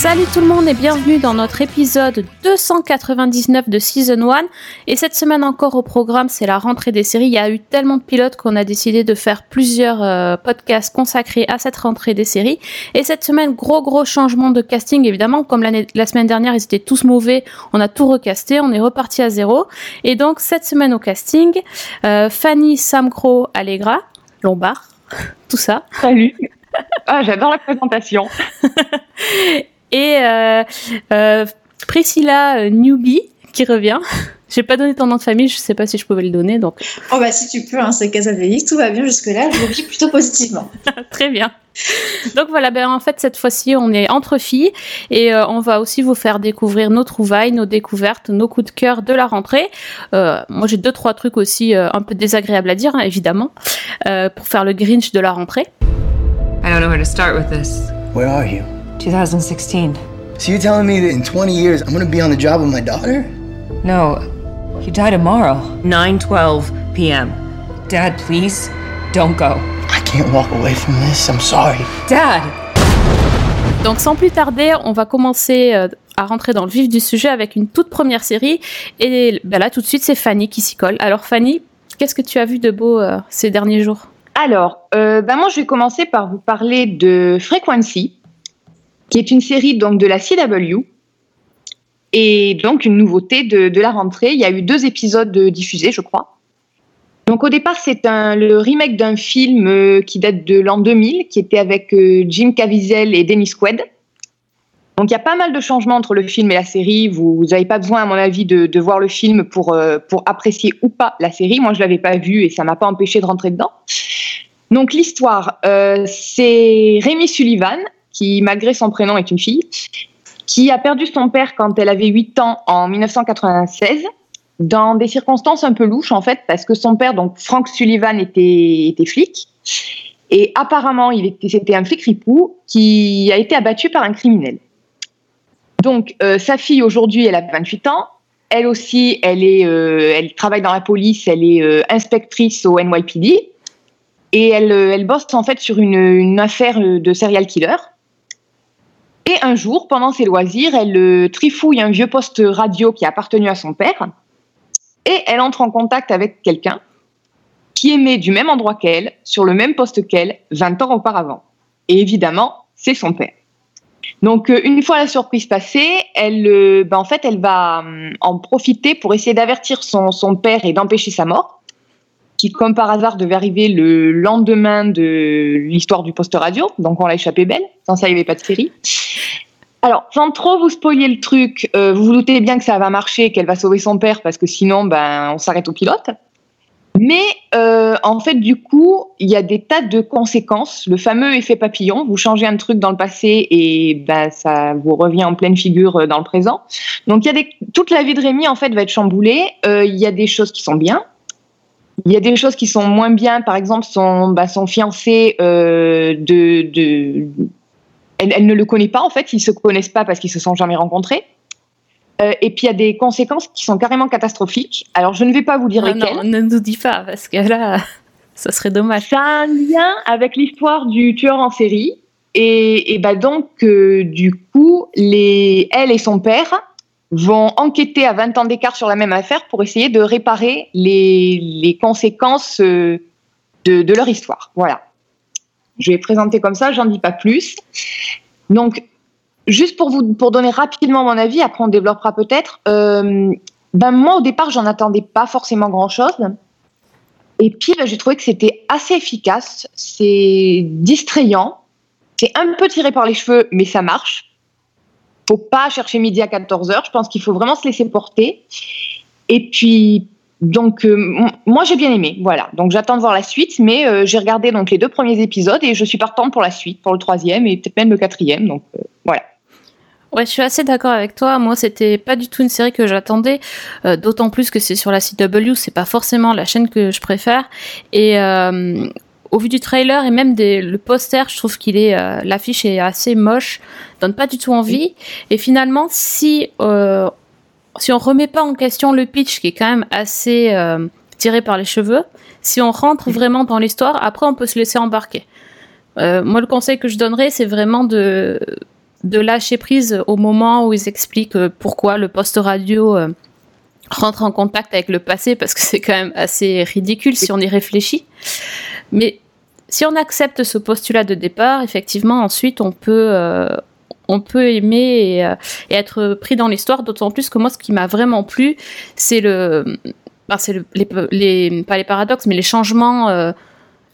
Salut tout le monde et bienvenue dans notre épisode 299 de Season 1. Et cette semaine encore au programme, c'est la rentrée des séries. Il y a eu tellement de pilotes qu'on a décidé de faire plusieurs euh, podcasts consacrés à cette rentrée des séries. Et cette semaine, gros gros changement de casting évidemment. Comme la semaine dernière, ils étaient tous mauvais, on a tout recasté, on est reparti à zéro. Et donc cette semaine au casting, euh, Fanny Samcro Allegra, Lombard, tout ça. Salut. Ah, j'adore la présentation. et euh, euh, Priscilla euh, Newbie qui revient. J'ai pas donné ton nom de famille, je sais pas si je pouvais le donner donc. Oh bah si tu peux, hein, c'est Casavélix, tout va bien jusque-là, je le vis plutôt positivement. Très bien. Donc voilà, ben en fait cette fois-ci on est entre filles et euh, on va aussi vous faire découvrir nos trouvailles, nos découvertes, nos coups de cœur de la rentrée. Euh, moi j'ai deux trois trucs aussi euh, un peu désagréables à dire hein, évidemment pour faire le Grinch de la rentrée. I don't know where to start with this. Where are you? 2016. So you're telling me that in 20 years I'm gonna be on the job with my daughter? No, he died tomorrow. 9:12 p.m. Dad, please, don't go. I can't walk away from this. I'm sorry. Dad. Donc sans plus tarder, on va commencer euh, à rentrer dans le vif du sujet avec une toute première série. Et ben là, tout de suite, c'est Fanny qui s'y colle. Alors Fanny, qu'est-ce que tu as vu de beau euh, ces derniers jours? Alors, euh, ben moi, je vais commencer par vous parler de Frequency, qui est une série donc de la CW. Et donc une nouveauté de, la rentrée. Il y a eu deux épisodes diffusés, je crois. Donc au départ, c'est le remake d'un film euh, qui date de l'an 2000, qui était avec euh, Jim Caviezel et Dennis Quaid. Donc il y a pas mal de changements entre le film et la série. Vous n'avez pas besoin, à mon avis, de, voir le film pour, euh, pour apprécier ou pas la série. Moi, je l'avais pas vu et ça m'a pas empêché de rentrer dedans. Donc l'histoire, c'est Rémi Sullivan, qui malgré son prénom est une fille, qui a perdu son père quand elle avait 8 ans en 1996 dans des circonstances un peu louches en fait, parce que son père, donc Frank Sullivan, était, flic. Et apparemment, il était, c'était un flic ripou qui a été abattu par un criminel. Donc, euh, sa fille aujourd'hui, elle a 28 ans. Elle aussi, elle est, euh, elle travaille dans la police. Elle est euh, inspectrice au NYPD et elle, elle bosse en fait sur une, une affaire de serial killer. Et un jour, pendant ses loisirs, elle euh, trifouille un vieux poste radio qui a appartenu à son père et elle entre en contact avec quelqu'un qui est du même endroit qu'elle, sur le même poste qu'elle, 20 ans auparavant. Et évidemment, c'est son père. Donc, euh, une fois la surprise passée, elle, euh, ben, en fait, elle va hum, en profiter pour essayer d'avertir son père et d'empêcher sa mort, qui, comme par hasard, devait arriver le lendemain de l'histoire du poste radio. Donc, on l'a échappé belle. Sans ça, il n'y avait pas de série. Alors, sans trop vous spoiler le truc, euh, vous vous doutez bien que ça va marcher, qu'elle va sauver son père, parce que sinon, ben, on s'arrête au pilote. Mais euh, en fait, du coup, il y a des tas de conséquences. Le fameux effet papillon, vous changez un truc dans le passé et ben, ça vous revient en pleine figure euh, dans le présent. Donc, y a toute la vie de Rémi, en fait, va être chamboulée. Il y a des choses qui sont bien. Il y a des choses qui sont moins bien. Par exemple, son, bah, son fiancé euh, de... de elle, elle, ne le connaît pas, en fait. Ils se connaissent pas parce qu'ils se sont jamais rencontrés. Euh, et puis il y a des conséquences qui sont carrément catastrophiques. Alors je ne vais pas vous dire Ah lesquelles. Non, ne nous dis pas parce que là, ça serait dommage. Ça a un lien avec l'histoire du tueur en série. Et, et bah donc, euh, du coup, les, elle et son père vont enquêter à 20 ans d'écart sur la même affaire pour essayer de réparer les, les conséquences euh, de, de leur histoire. Voilà. Je vais présenter comme ça, j'en dis pas plus. Donc, juste pour vous pour donner rapidement mon avis, après on développera peut-être. Euh, ben moi au départ j'en attendais pas forcément grand chose. Et puis ben, j'ai trouvé que c'était assez efficace, c'est distrayant, c'est un peu tiré par les cheveux, mais ça marche. Faut pas chercher midi à 14h, je pense qu'il faut vraiment se laisser porter. Et puis donc euh, moi j'ai bien aimé, voilà. Donc j'attends de voir la suite, mais euh, j'ai regardé donc les deux premiers épisodes et je suis partante pour la suite, pour le troisième et peut-être même le quatrième. Donc euh, voilà. Ouais, je suis assez d'accord avec toi. Moi, c'était pas du tout une série que j'attendais, d'autant plus que c'est sur la CW, c'est pas forcément la chaîne que je préfère. Et au vu du trailer et même des, le poster, je trouve qu'il est euh, l'affiche est assez moche, donne pas du tout envie. Et finalement, si euh, si on remet pas en question le pitch qui est quand même assez euh, tiré par les cheveux, si on rentre vraiment dans l'histoire, après on peut se laisser embarquer. Euh, moi, le conseil que je donnerais, c'est vraiment de de lâcher prise au moment où ils expliquent pourquoi le poste radio rentre en contact avec le passé, parce que c'est quand même assez ridicule si on y réfléchit. Mais si on accepte ce postulat de départ, effectivement, ensuite, on peut, euh, on peut aimer et, être pris dans l'histoire, d'autant plus que moi, ce qui m'a vraiment plu, c'est le... Ben, c'est les, les, pas les paradoxes, mais les changements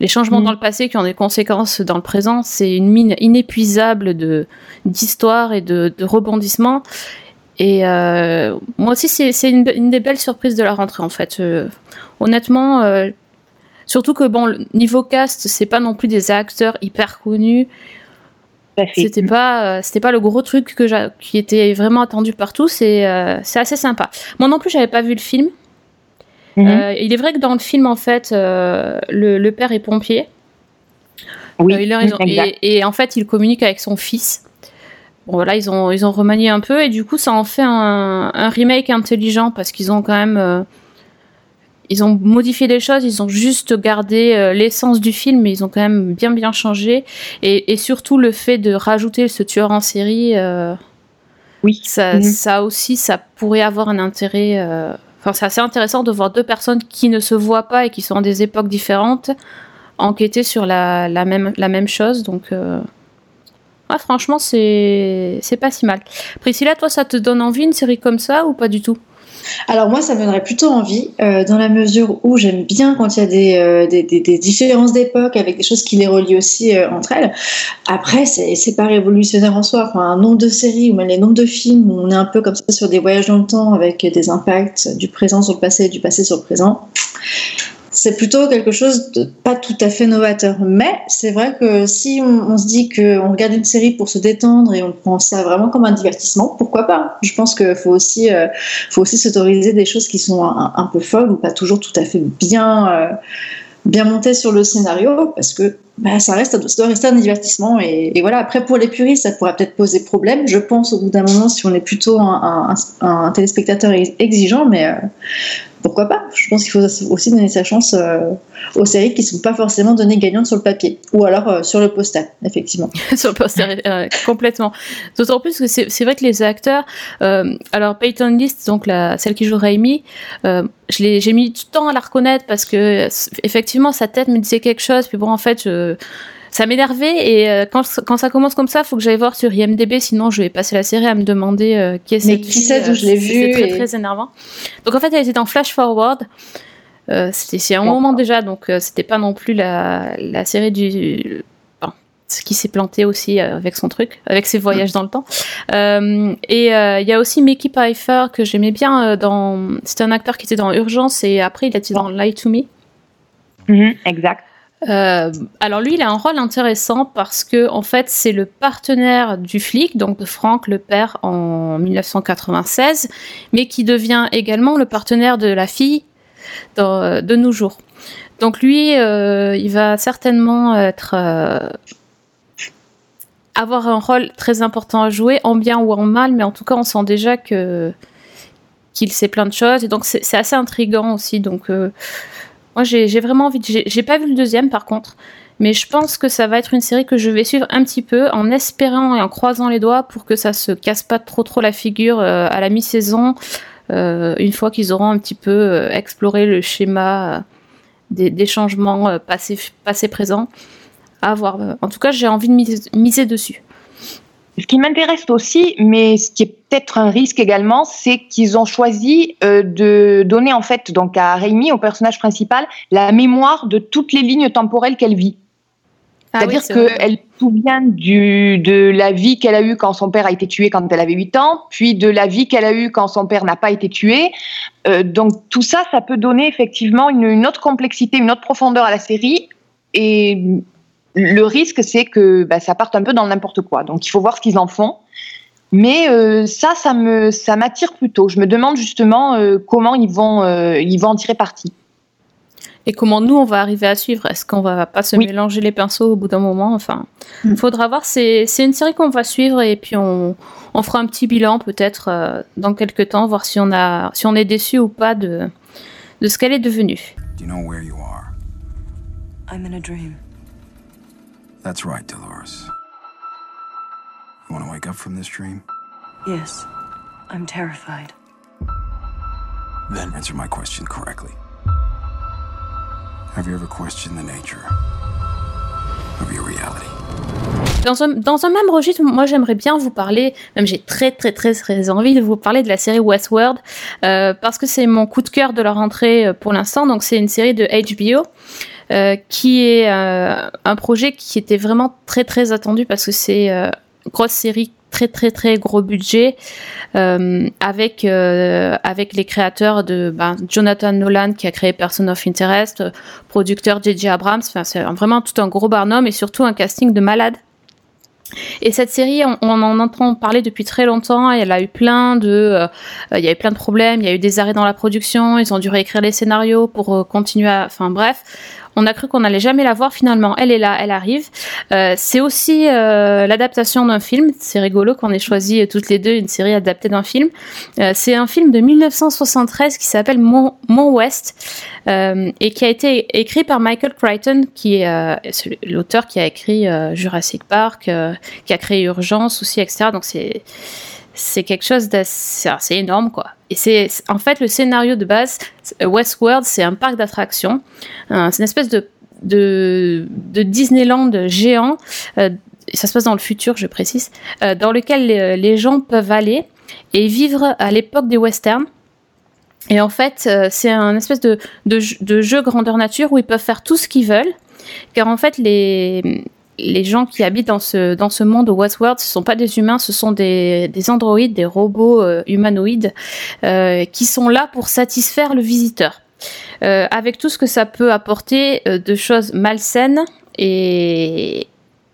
les changements mm. dans le passé qui ont des conséquences dans le présent, c'est une mine inépuisable de d'histoire et de, de rebondissements. Et euh, moi aussi, c'est une, une, des belles surprises de la rentrée en fait. Euh, honnêtement, euh, surtout que bon, niveau cast, c'est pas non plus des acteurs hyper connus. C'était pas, c'était pas le gros truc que qui était vraiment attendu partout. C'est, c'est assez sympa. Moi non plus, j'avais pas vu le film. Mhm. Il est vrai que dans le film, en fait, le, père est pompier. Oui, euh, et, en fait, il communique avec son fils. Bon, voilà, ils ont, ils ont remanié un peu et du coup, ça en fait un, remake intelligent parce qu'ils ont quand même. ils ont modifié des choses, ils ont juste gardé l'essence du film, mais ils ont quand même bien bien changé. Et, surtout le fait de rajouter ce tueur en série, oui, ça, mhm. ça aussi, ça pourrait avoir un intérêt c'est assez intéressant de voir deux personnes qui ne se voient pas et qui sont dans des époques différentes enquêter sur la, même, la même chose. Donc, euh, franchement, c'est pas si mal. Priscilla, toi, ça te donne envie une série comme ça ou pas du tout? Alors moi, ça me donnerait plutôt envie, euh, dans la mesure où j'aime bien quand il y a des, euh, des, différences d'époque avec des choses qui les relient aussi euh, entre elles. Après, c'est pas révolutionnaire en soi. Enfin, un nombre de séries ou même les nombres de films où on est un peu comme ça sur des voyages dans le temps avec des impacts du présent sur le passé et du passé sur le présent c'est plutôt quelque chose de pas tout à fait novateur. Mais c'est vrai que si on, se dit qu'on regarde une série pour se détendre et on prend ça vraiment comme un divertissement, pourquoi pas? Je pense qu'il faut aussi, euh, faut aussi s'autoriser des choses qui sont un, peu folles ou pas toujours tout à fait bien, euh, bien montées sur le scénario, parce que bah, ça, reste, doit rester un divertissement. Et, voilà, après, pour les puristes, ça pourrait peut-être poser problème, je pense, au bout d'un moment, si on est plutôt un, un, téléspectateur exigeant, mais euh, pourquoi pas Je pense qu'il faut aussi donner sa chance euh, aux séries qui ne sont pas forcément données gagnantes sur le papier, ou alors euh, sur le poster, effectivement. sur le poster, complètement. D'autant plus que c'est vrai que les acteurs, alors Peyton List, donc celle qui joue Raimi, j'ai mis le temps à la reconnaître parce que effectivement sa tête me disait quelque chose, puis bon en fait ça m'énervait et euh, quand, quand, ça commence comme ça, il faut que j'aille voir sur IMDb, sinon je vais passer la série à me demander euh, qui est cette qui c'est je l'ai vu C'est très, très énervant. Donc en fait, elle était dans Flash Forward. Euh, c'était un moment déjà, donc c'était pas non plus la, la série du ce qui s'est planté aussi avec son truc, avec ses voyages dans le temps. et il y a aussi Mickey Pfeiffer que j'aimais bien dans. C'était un acteur qui était dans Urgence et après il était dans Lie to Me. Mm-hmm, exact. Euh, alors lui, il a un rôle intéressant parce que en fait, c'est le partenaire du flic, donc de Frank le père en 1996, mais qui devient également le partenaire de la fille de nos jours. Donc lui, euh, il va certainement euh, avoir un rôle très important à jouer, en bien ou en mal, mais en tout cas, on sent déjà qu'il sait plein de choses et donc c'est assez intrigant aussi. Donc moi, j'ai vraiment envie. J'ai pas vu le deuxième, par contre. Mais je pense que ça va être une série que je vais suivre un petit peu en espérant et en croisant les doigts pour que ça se casse pas trop trop la figure euh, à la mi-saison, euh, une fois qu'ils auront un petit peu euh, exploré le schéma des, changements passés-présents. à voir. En tout cas, j'ai envie de miser dessus. Ce qui m'intéresse aussi, mais ce qui est peut-être un risque également, c'est qu'ils ont choisi euh, de donner en fait donc à Rémi, au personnage principal, la mémoire de toutes les lignes temporelles qu'elle vit. Ah C'est-à-dire qu'elle se souvient du, de la vie qu'elle a eue quand son père a été tué quand elle avait 8 ans, puis de la vie qu'elle a eue quand son père n'a pas été tué. Euh, donc tout ça, ça peut donner effectivement une, une, autre complexité, une autre profondeur à la série. Et le risque, c'est que bah, ça parte un peu dans n'importe quoi. Donc, il faut voir ce qu'ils en font. Mais euh, ça, ça me, ça m'attire plutôt. Je me demande justement euh, comment ils vont, euh, ils vont en tirer parti. Et comment nous, on va arriver à suivre? Est-ce qu'on va pas se mélanger les pinceaux au bout d'un moment? Enfin, il mm. faudra voir. C'est, une série qu'on va suivre et puis on, on fera un petit bilan peut-être dans quelques temps, voir si on, a, si on est déçu ou pas de, de ce qu'elle est devenue. you know where you are? I'm in a dream. That's right, Dolores. You want to wake up from this dream? Yes, I'm terrified. Then answer my question correctly. Have you ever questioned the nature of your reality? Dans un, dans un même registre, moi j'aimerais bien vous parler, même j'ai très très très très envie de vous parler de la série Westworld, euh, parce que c'est mon coup de cœur de la rentrée euh, pour l'instant. Donc c'est une série de HBO. Euh, qui est euh, un projet qui était vraiment très très attendu parce que c'est euh, une grosse série très très très gros budget euh, avec euh, avec les créateurs de ben, Jonathan Nolan qui a créé Person of Interest, euh, producteur JJ Abrams, enfin c'est vraiment tout un gros barnum et surtout un casting de malade. Et cette série, on, en entend parler depuis très longtemps. Elle a eu plein de, euh, il y a eu plein de problèmes. Il y a eu des arrêts dans la production. Ils ont dû réécrire les scénarios pour euh, continuer. à... Enfin bref, on a cru qu'on allait jamais la voir. Finalement, elle est là, elle arrive. Euh, c'est aussi euh, l'adaptation d'un film. C'est rigolo qu'on ait choisi toutes les deux une série adaptée d'un film. Euh, c'est un film de 1973 qui s'appelle Mon, Mon West et qui a été écrit par Michael Crichton, qui est l'auteur qui a écrit Jurassic Park, qui a créé Urgence aussi, etc. Donc c'est c'est quelque chose d'assez énorme quoi. Et c'est en fait le scénario de base Westworld, c'est un parc d'attractions, euh, c'est une espèce de de, Disneyland géant. Euh, ça se passe dans le futur, je précise, euh, dans lequel les, gens peuvent aller et vivre à l'époque des westerns. Et en fait, euh, c'est un espèce de, de, jeu grandeur nature où ils peuvent faire tout ce qu'ils veulent. Car en fait, les, les gens qui habitent dans ce, dans ce monde au Westworld, ce ne sont pas des humains, ce sont des, des androïdes, des robots euh, humanoïdes euh, qui sont là pour satisfaire le visiteur. Euh, avec tout ce que ça peut apporter de choses malsaines et,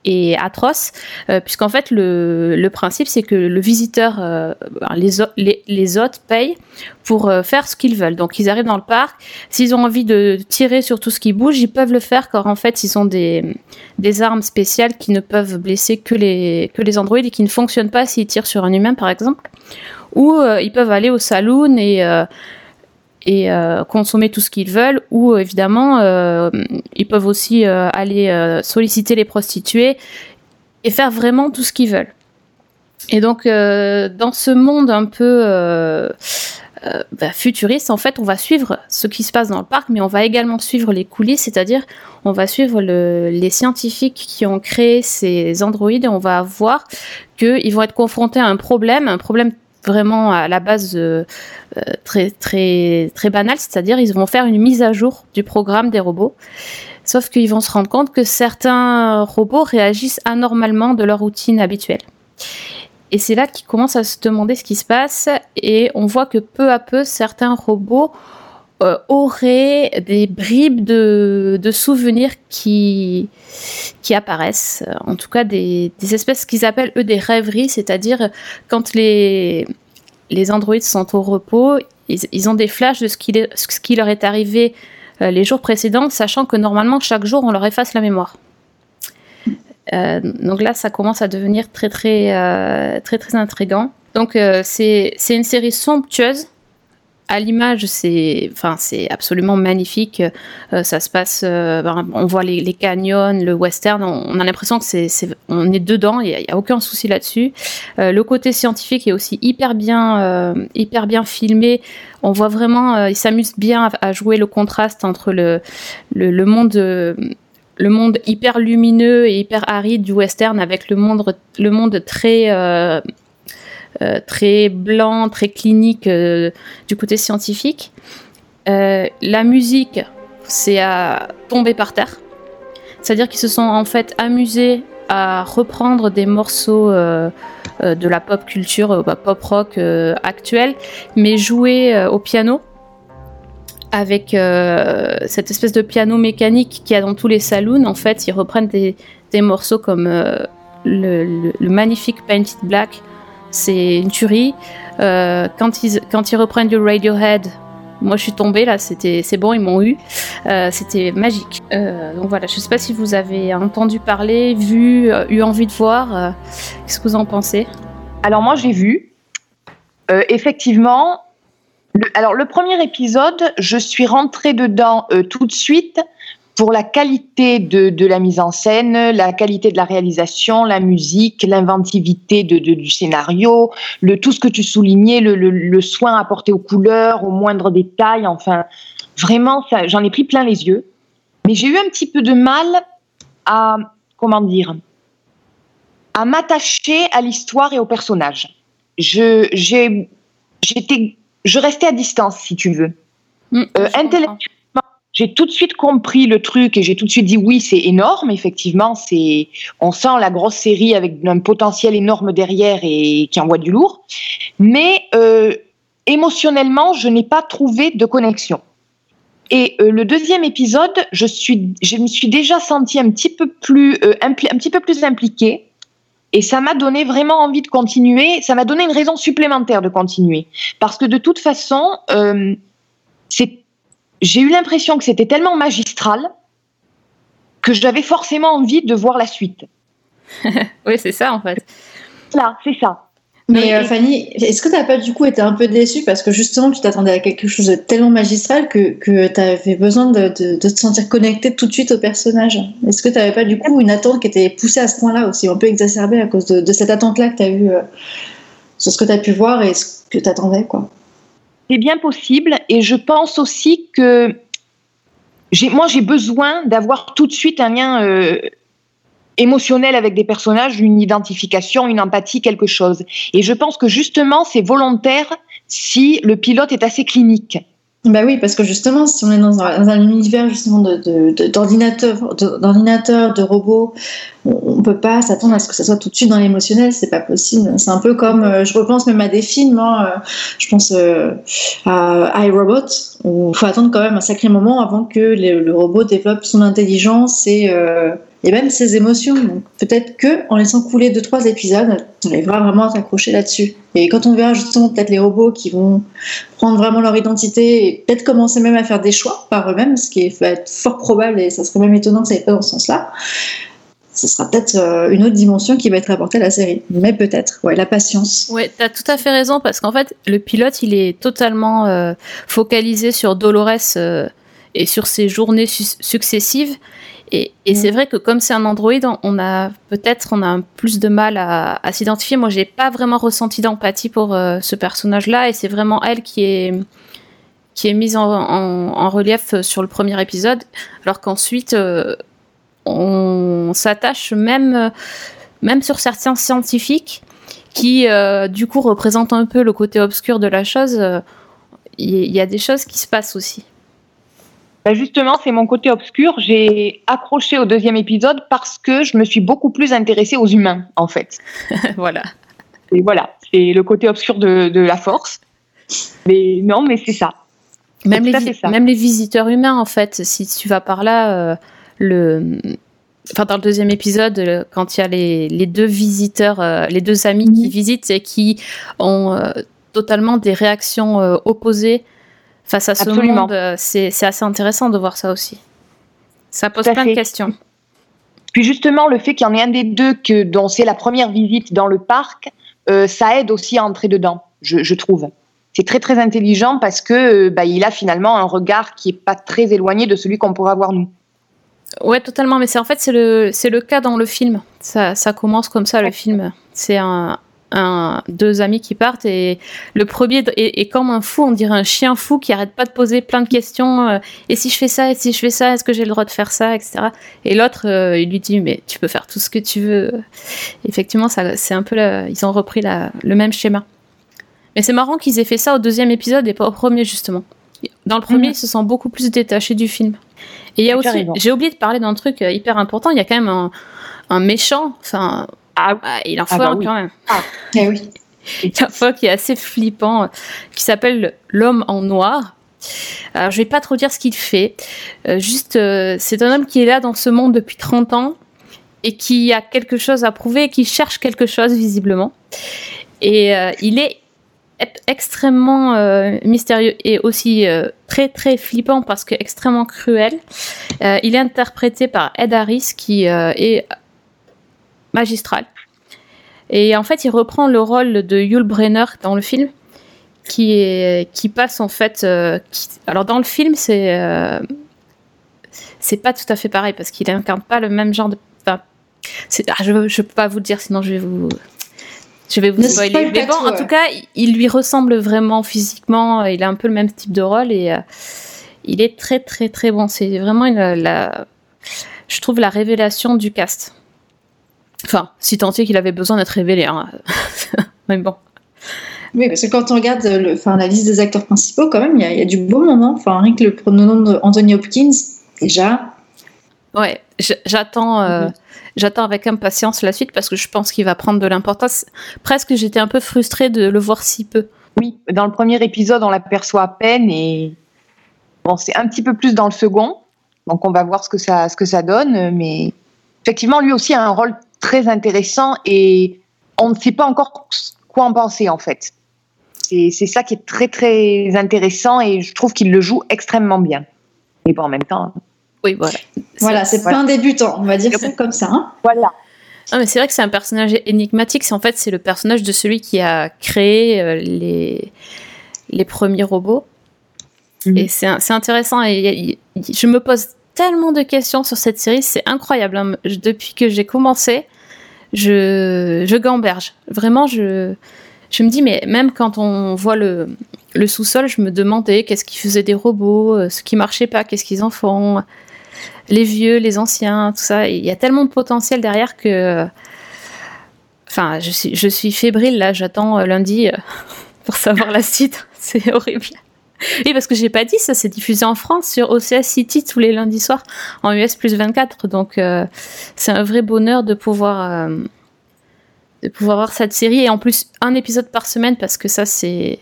et atroce, euh, puisqu'en fait le, le principe c'est que le visiteur, euh, les, les, les, hôtes payent pour euh, faire ce qu'ils veulent. Donc ils arrivent dans le parc, s'ils ont envie de tirer sur tout ce qui bouge, ils peuvent le faire car en fait ils ont des, des armes spéciales qui ne peuvent blesser que les, que les androïdes et qui ne fonctionnent pas s'ils tirent sur un humain par exemple. Ou euh, ils peuvent aller au saloon et et euh, consommer tout ce qu'ils veulent ou évidemment euh, ils peuvent aussi euh, aller solliciter les prostituées et faire vraiment tout ce qu'ils veulent. Et donc dans ce monde un peu bah, futuriste, en fait, on va suivre ce qui se passe dans le parc, mais on va également suivre les coulisses, c'est-à-dire on va suivre le, les scientifiques qui ont créé ces androïdes et on va voir qu'ils vont être confrontés à un problème, un problème vraiment à la base euh, très très très banal, c'est-à-dire ils vont faire une mise à jour du programme des robots. Sauf qu'ils vont se rendre compte que certains robots réagissent anormalement de leur routine habituelle. Et c'est là qu'ils commencent à se demander ce qui se passe et on voit que peu à peu certains robots euh, auraient des bribes de, de souvenirs qui, qui apparaissent, en tout cas des, des espèces qu'ils appellent eux des rêveries, c'est-à-dire quand les, les androïdes sont au repos, ils, ils ont des flashs de ce qui, ce qui leur est arrivé euh, les jours précédents, sachant que normalement chaque jour on leur efface la mémoire. Euh, donc là, ça commence à devenir très très euh, très très intrigant. Donc c'est une série somptueuse à l'image, c'est, enfin, c'est absolument magnifique. Euh, ça se passe, euh, on voit les, canyons, le western. On, a l'impression que c'est, on est dedans. Il n'y a, aucun souci là-dessus. Euh, le côté scientifique est aussi hyper bien, hyper bien filmé. On voit vraiment, ils s'amusent bien à, jouer le contraste entre le, monde le monde hyper lumineux et hyper aride du western avec le monde, le monde très euh, très blanc, très clinique euh, du côté scientifique. Euh, la musique, c'est à tomber par terre. C'est-à-dire qu'ils se sont en fait amusés à reprendre des morceaux de la pop culture, bah, pop rock actuelle, mais joués au piano avec cette espèce de piano mécanique qu'il y a dans tous les saloons. En fait, ils reprennent des, des morceaux comme le, magnifique Painted Black c'est une tuerie. Euh, quand, ils, quand ils reprennent du Radiohead, moi je suis tombée là, c'était c'est bon, ils m'ont eu. Euh, c'était magique. Euh, donc voilà, je sais pas si vous avez entendu parler, vu, eu envie de voir. Qu'est-ce que vous en pensez? Alors moi j'ai vu. effectivement, alors le premier épisode, je suis rentrée dedans tout de suite pour la qualité de, de, la mise en scène, la qualité de la réalisation, la musique, l'inventivité de, de, du scénario, le, tout ce que tu soulignais, le, le, le, soin apporté aux couleurs, aux moindres détails, enfin, vraiment, j'en ai pris plein les yeux. Mais j'ai eu un petit peu de mal à, comment dire, à m'attacher à l'histoire et aux personnages. Je, j'étais, je restais à distance, si tu veux. Mmh, euh, intellectuellement, j'ai tout de suite compris le truc et j'ai tout de suite dit oui, c'est énorme. Effectivement, c'est, on sent la grosse série avec un potentiel énorme derrière et qui envoie du lourd. Mais euh, émotionnellement, je n'ai pas trouvé de connexion. Et euh, le deuxième épisode, je suis, je me suis déjà sentie un petit peu plus, euh, un petit peu plus impliquée. Et ça m'a donné vraiment envie de continuer. Ça m'a donné une raison supplémentaire de continuer, parce que de toute façon, c'est j'ai eu l'impression que c'était tellement magistral que j'avais forcément envie de voir la suite. oui, c'est ça en fait. Là, c'est ça. Mais euh, Fanny, est-ce que tu n'as pas du coup été un peu déçue parce que justement tu t'attendais à quelque chose de tellement magistral que, que tu avais besoin de, de, de, te sentir connecté tout de suite au personnage? Est-ce que tu n'avais pas du coup une attente qui était poussée à ce point-là aussi, un peu exacerbée à cause de, de cette attente-là que tu as eue euh, sur ce que tu as pu voir et ce que tu attendais quoi? C'est bien possible et je pense aussi que moi j'ai besoin d'avoir tout de suite un lien euh, émotionnel avec des personnages, une identification, une empathie, quelque chose. Et je pense que justement c'est volontaire si le pilote est assez clinique. Bah oui, parce que justement, si on est dans un, univers justement d'ordinateurs, de, de, de robots, on, ne peut pas s'attendre à ce que ça soit tout de suite dans l'émotionnel, c'est pas possible. C'est un peu comme, euh, je repense même à des films, hein, euh, je pense euh, à iRobot, où il faut attendre quand même un sacré moment avant que les, le robot développe son intelligence et et même ses émotions. Donc peut-être que en laissant couler deux trois épisodes, on arrivera vraiment à s'accrocher là-dessus. Et quand on verra justement peut-être les robots qui vont prendre vraiment leur identité et peut-être commencer même à faire des choix par eux-mêmes, ce qui va être fort probable et ça serait même étonnant que ça n'aille pas dans ce sens-là. Ce sera peut-être euh, une autre dimension qui va être apportée à la série. Mais peut-être, ouais, la patience. Ouais, t'as tout à fait raison parce qu'en fait, le pilote, il est totalement euh, focalisé sur Dolores euh, et sur ses journées su successives. Et, et mm. c'est vrai que comme c'est un Android, on a peut-être on a plus de mal à, à s'identifier. Moi, j'ai pas vraiment ressenti d'empathie pour euh, ce personnage-là, et c'est vraiment elle qui est qui est mise en, en, en, relief sur le premier épisode, alors qu'ensuite euh, on s'attache même même sur certains scientifiques qui euh, du coup représentent un peu le côté obscur de la chose. Euh, il y, y a des choses qui se passent aussi. Ben justement, c'est mon côté obscur. J'ai accroché au deuxième épisode parce que je me suis beaucoup plus intéressée aux humains, en fait. voilà. Et voilà, c'est le côté obscur de, de, la force. Mais non, mais c'est ça. Même les, ça. même les visiteurs humains, en fait, si tu vas par là, euh, le, enfin dans le deuxième épisode, quand il y a les, les deux visiteurs, euh, les deux amis mmh. qui visitent et qui ont euh, totalement des réactions euh, opposées face à ce monde, c'est assez intéressant de voir ça aussi. Ça pose plein de questions. Puis justement, le fait qu'il y en ait un des deux que, dont c'est la première visite dans le parc, euh, ça aide aussi à entrer dedans, je, je trouve. C'est très très intelligent parce que euh, bah, il a finalement un regard qui est pas très éloigné de celui qu'on pourrait avoir nous. Ouais, totalement. Mais c'est en fait c'est le c'est le cas dans le film. Ça, ça commence comme ça le film. C'est un, un, deux amis qui partent et le premier est, est, comme un fou, on dirait un chien fou qui arrête pas de poser plein de questions. Euh, et si je fais ça, et si je fais ça, est-ce que j'ai le droit de faire ça, etc. Et l'autre, euh, il lui dit mais tu peux faire tout ce que tu veux. Effectivement, ça, c'est un peu, la, ils ont repris la, le même schéma. Mais c'est marrant qu'ils aient fait ça au deuxième épisode et pas au premier justement. Dans le premier, mmh. ils se sont beaucoup plus détachés du film. Et il y a aussi, j'ai oublié de parler d'un truc euh, hyper important. Il y a quand même un, un méchant, enfin ah, il en faut ah bah oui. quand même. Ah, eh oui. Il y a un fois qui est assez flippant, qui s'appelle L'homme en noir. Alors, je vais pas trop dire ce qu'il fait. Euh, juste, euh, c'est un homme qui est là dans ce monde depuis 30 ans et qui a quelque chose à prouver et qui cherche quelque chose visiblement. Et euh, il est extrêmement euh, mystérieux et aussi euh, très très flippant parce que extrêmement cruel. Euh, il est interprété par Ed Harris qui est magistral. Et en fait, il reprend le rôle de Yul Brenner dans le film, qui est qui passe en fait. Qui, alors dans le film, c'est c'est pas tout à fait pareil parce qu'il incarne pas le même genre de. Enfin, ah, je, je peux pas vous le dire, sinon je vais vous. Je vais vous spoiler. spoil Mais bon, en tout cas, il lui ressemble vraiment physiquement. Il a un peu le même type de rôle et euh, il est très très très bon. C'est vraiment une, la, je trouve la révélation du cast. Enfin, si tant est qu'il avait besoin d'être révélé. Hein. Mais bon. Oui, parce que quand on regarde le, enfin, la liste des acteurs principaux, quand même, il y, a- il y a du beau monde. hein. Enfin, rien que le pronom d'Anthony Hopkins, déjà. Ouais, j'attends, euh, Mhm. j'attends avec impatience la suite parce que je pense qu'il va prendre de l'importance. Presque, j'étais un peu frustrée de le voir si peu. Oui, dans le premier épisode, on l'aperçoit à peine et bon, c'est un petit peu plus dans le second. Donc, on va voir ce que ça, ce que ça donne. Mais effectivement, lui aussi a un rôle très intéressant et on ne sait pas encore quoi en penser en fait. C'est c'est ça qui est très très intéressant et je trouve qu'il le joue extrêmement bien. Mais bon, en même temps, Oui, voilà. Voilà, c'est voilà. pas un débutant, on va dire ça comme ça. hein. voilà. Ah, mais c'est vrai que c'est un personnage énigmatique. C'est en fait c'est le personnage de celui qui a créé euh, les les premiers robots. Mhm. Et c'est c'est intéressant. Et je me pose tellement de questions sur cette série, c'est incroyable. hein. Je- Depuis que j'ai commencé, je gamberge. Vraiment, je je me dis mais même quand on voit le sous-sol, je me demandais qu'est-ce qui faisait des robots, euh, ce qui marchait pas, qu'est-ce qu'ils en font les vieux, les anciens, tout ça. Il y a tellement de potentiel derrière que. Enfin, je suis, je suis fébrile là, j'attends euh, lundi euh, pour savoir la suite. C'est horrible. Oui, parce que j'ai pas dit, ça c'est diffusé en France sur OCS City tous les lundis soirs en US plus 24. Donc euh, c'est un vrai bonheur de pouvoir, euh, de pouvoir voir cette série. Et en plus, un épisode par semaine parce que ça c'est.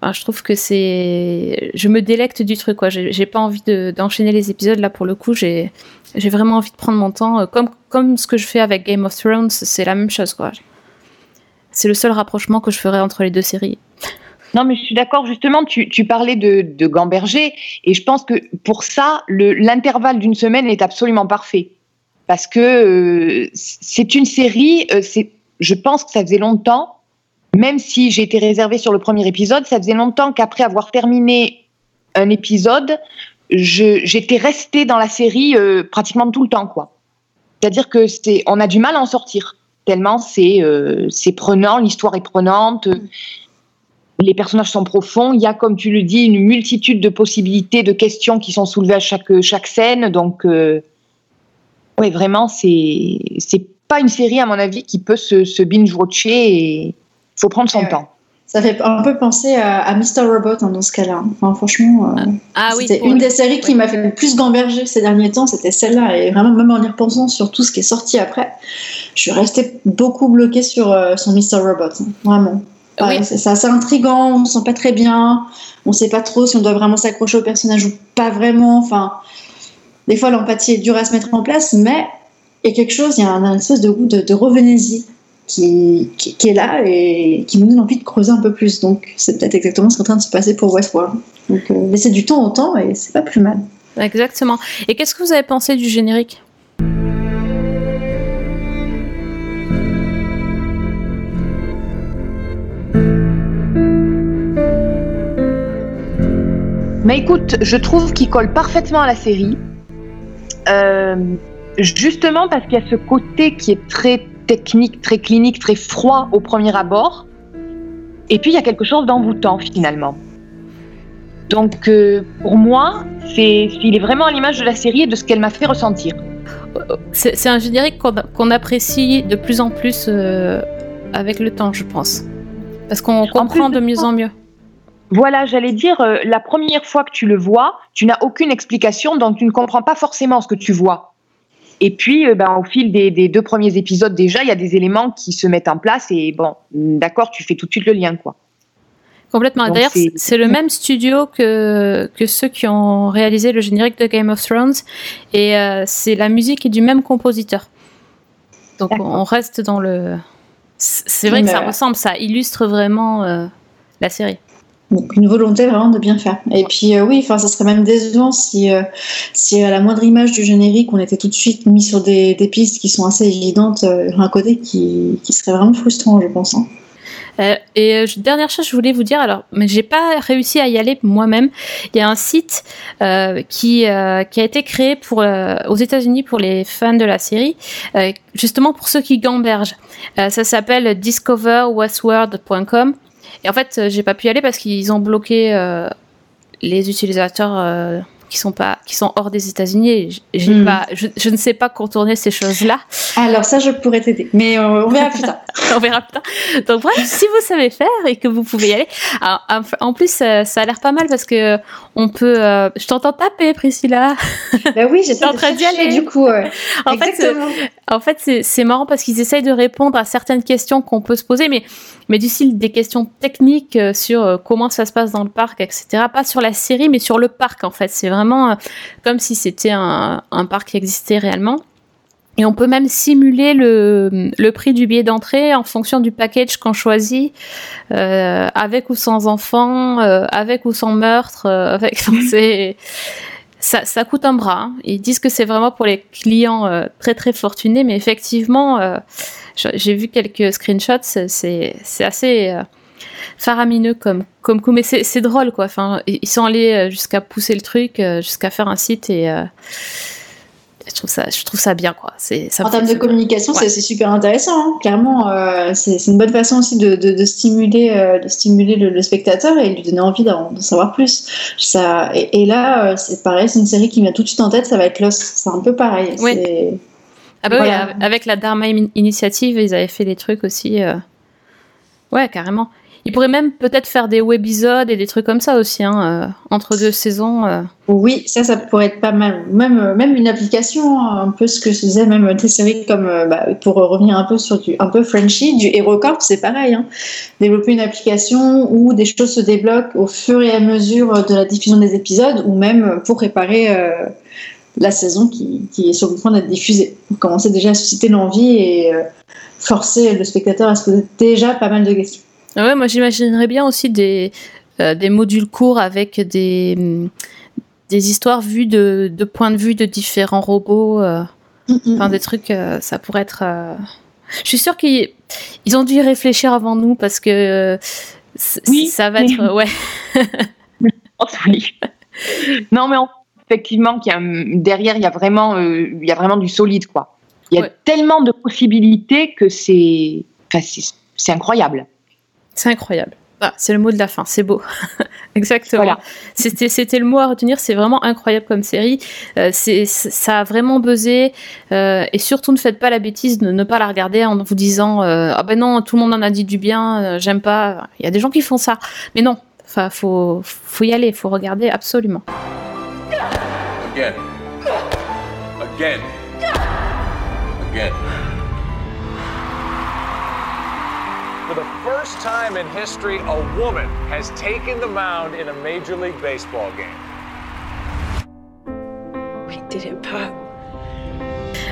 Je trouve que c'est. Je me délecte du truc, quoi. J'ai pas envie de- d'enchaîner les épisodes. Là, pour le coup, j'ai j'ai vraiment envie de prendre mon temps. euh, Comme, comme ce que je fais avec Game of Thrones, c'est la même chose, quoi. C'est le seul rapprochement que je ferais entre les deux séries. Non, mais je suis d'accord. Justement, tu, tu parlais de, de Gamberger, et je pense que pour ça, le- l'intervalle d'une semaine est absolument parfait, parce que euh, c'est une série. euh, je pense que ça faisait longtemps, même si j'ai été réservée sur le premier épisode, ça faisait longtemps qu'après avoir terminé un épisode, j'étais restée dans la série euh, pratiquement tout le temps. C'est-à-dire que on a du mal à en sortir tellement c'est, euh, c'est prenant, l'histoire est prenante les personnages sont profonds. Il y a, comme tu le dis, une multitude de possibilités, de questions qui sont soulevées à chaque, chaque scène. Donc, euh, ouais, vraiment, c'est c'est pas une série, à mon avis, qui peut se, se binge-watcher et il faut prendre son Ouais. temps. Ça fait un peu penser à, à Mr. Robot hein, dans ce cas-là. Enfin, franchement, euh, Ah oui, c'était une des séries qui m'a fait le plus gamberger ces derniers temps, c'était celle-là. Et vraiment, même en y repensant sur tout ce qui est sorti après, je suis restée beaucoup bloquée sur, euh, sur Mr. Robot. hein, vraiment. Ouais, c'est c'est assez intriguant, on ne sent pas très bien, on ne sait pas trop si on doit vraiment s'accrocher au personnage ou pas vraiment. Enfin, des fois, l'empathie est dure à se mettre en place, mais il y a quelque chose, il y a un, un espèce de goût de, de revenez-y qui, qui, qui est là et qui nous donne envie de creuser un peu plus. Donc, c'est peut-être exactement ce qui est en train de se passer pour Westworld. Donc, euh, laisser du temps au temps et c'est pas plus mal. Exactement. Et qu'est-ce que vous avez pensé du générique? Mais écoute, je trouve qu'il colle parfaitement à la série. Euh, justement parce qu'il y a ce côté qui est très technique, très clinique, très froid au premier abord. Et puis il y a quelque chose d'envoûtant finalement. Donc euh, pour moi, c'est, il est vraiment à l'image de la série et de ce qu'elle m'a fait ressentir. C'est un générique qu'on qu'on apprécie de plus en plus euh, avec le temps, je pense. Parce qu'on comprend plus de mieux en mieux. Voilà, j'allais dire, euh, la première fois que tu le vois, tu n'as aucune explication, donc tu ne comprends pas forcément ce que tu vois. Et puis, euh, ben, au fil des, des deux premiers épisodes déjà, il y a des éléments qui se mettent en place et bon, d'accord, tu fais tout de suite le lien, quoi. Complètement. D'ailleurs, c'est- le même studio que, que ceux qui ont réalisé le générique de Game of Thrones. Et euh, c'est la musique est du même compositeur. Donc on reste dans le. C'est vrai que ça ressemble, ça illustre vraiment la série. Donc, une volonté vraiment de bien faire. Et puis, euh, oui, enfin, ça serait même décevant si, euh, si à la moindre image du générique, on était tout de suite mis sur des, pistes qui sont assez évidentes, euh, un côté qui, qui serait vraiment frustrant, je pense. hein. Euh, et dernière chose, je voulais vous dire, alors, mais j'ai pas réussi à y aller moi-même. Il y a un site qui qui a été créé pour aux États-Unis pour les fans de la série, justement pour ceux qui gambergent. Ça s'appelle discoverwestworld.com. Et en fait, euh, j'ai pas pu y aller parce qu'ils ont bloqué euh, les utilisateurs. Qui sont pas qui sont hors des États-Unis j'ai Hmm. pas je, je ne sais pas contourner ces choses-là Alors ça, je pourrais t'aider, mais euh, on verra plus tard. on verra plus tard. Donc bref, si vous savez faire et que vous pouvez y aller. Alors, en- plus, euh, ça a l'air pas mal parce que on peut. euh, je t'entends taper, Priscilla. bah oui, j'étais en train d'y aller. Du coup. En fait, en fait, c'est marrant parce qu'ils essayent de répondre à certaines questions qu'on peut se poser, mais mais du style des questions techniques sur comment ça se passe dans le parc, etc. Pas sur la série, mais sur le parc. En fait, c'est vraiment euh, comme si c'était un, parc qui existait réellement. Et on peut même simuler le, prix du billet d'entrée en fonction du package qu'on choisit, euh, avec ou sans enfant, euh, avec ou sans meurtre. avec, ça, ça coûte un bras. hein. Ils disent que c'est vraiment pour les clients très très fortunés, mais effectivement, j'ai vu quelques screenshots, c'est assez faramineux comme comme coup, mais c'est c'est drôle quoi. Enfin, ils sont allés euh, jusqu'à pousser le truc, euh, jusqu'à faire un site et euh, je trouve ça je trouve ça bien quoi. C'est En termes de communication, Ouais. c'est super intéressant. hein. Clairement, euh, c'est une bonne façon aussi de, de- de stimuler, euh, de stimuler le, le spectateur et lui donner envie d'en savoir plus. Ça, et, et là, c'est pareil, c'est une série qui me vient tout de suite en tête, ça va être Lost. C'est un peu pareil. Oui. Ah bah Voilà. oui, avec la Dharma Initiative, ils avaient fait des trucs aussi. Ouais, carrément. Ils pourraient même peut-être faire des webisodes et des trucs comme ça aussi, hein, euh, entre deux saisons. euh. Oui, ça, ça pourrait être pas mal. Même, euh, même une application, hein, un peu ce que je même des séries comme, bah, pour revenir un peu sur du un peu Frenchy, du HeroCorp, c'est pareil. hein. Développer une application où des choses se débloquent au fur et à mesure de la diffusion des épisodes, ou même pour préparer la saison qui, est sur le point d'être diffusée. Commencer déjà à susciter l'envie et forcer le spectateur à se poser déjà pas mal de questions. Ah Ouais, moi j'imaginerais bien aussi des, euh, des modules courts avec des, hum, des histoires vues de, de points de vue de différents robots. euh, Enfin, des trucs, euh, ça pourrait être. Je suis sûre qu'ils ils ont dû y réfléchir avant nous parce que Oui, ça va oui. être. Ouais. Oh, non, mais en- effectivement, y a, derrière, il y, a vraiment, il y a vraiment du solide, quoi. Il y a Ouais. tellement de possibilités que c'est enfin, incroyable. C'est incroyable. Ah, c'est le mot de la fin, c'est beau. Exactement. Voilà. C'était, c'était le mot à retenir. C'est vraiment incroyable comme série. Euh, c'est, ça a vraiment buzzé. Euh, et surtout, ne faites pas la bêtise de ne pas la regarder en vous disant euh, ah ben non, tout le monde en a dit du bien, euh, j'aime pas. Il y a des gens qui font ça, mais non. Enfin, faut, faut y aller, faut regarder absolument. Again. Again. Again. First time in history, a woman has taken the mound in a Major League Baseball game. We did it, Pat.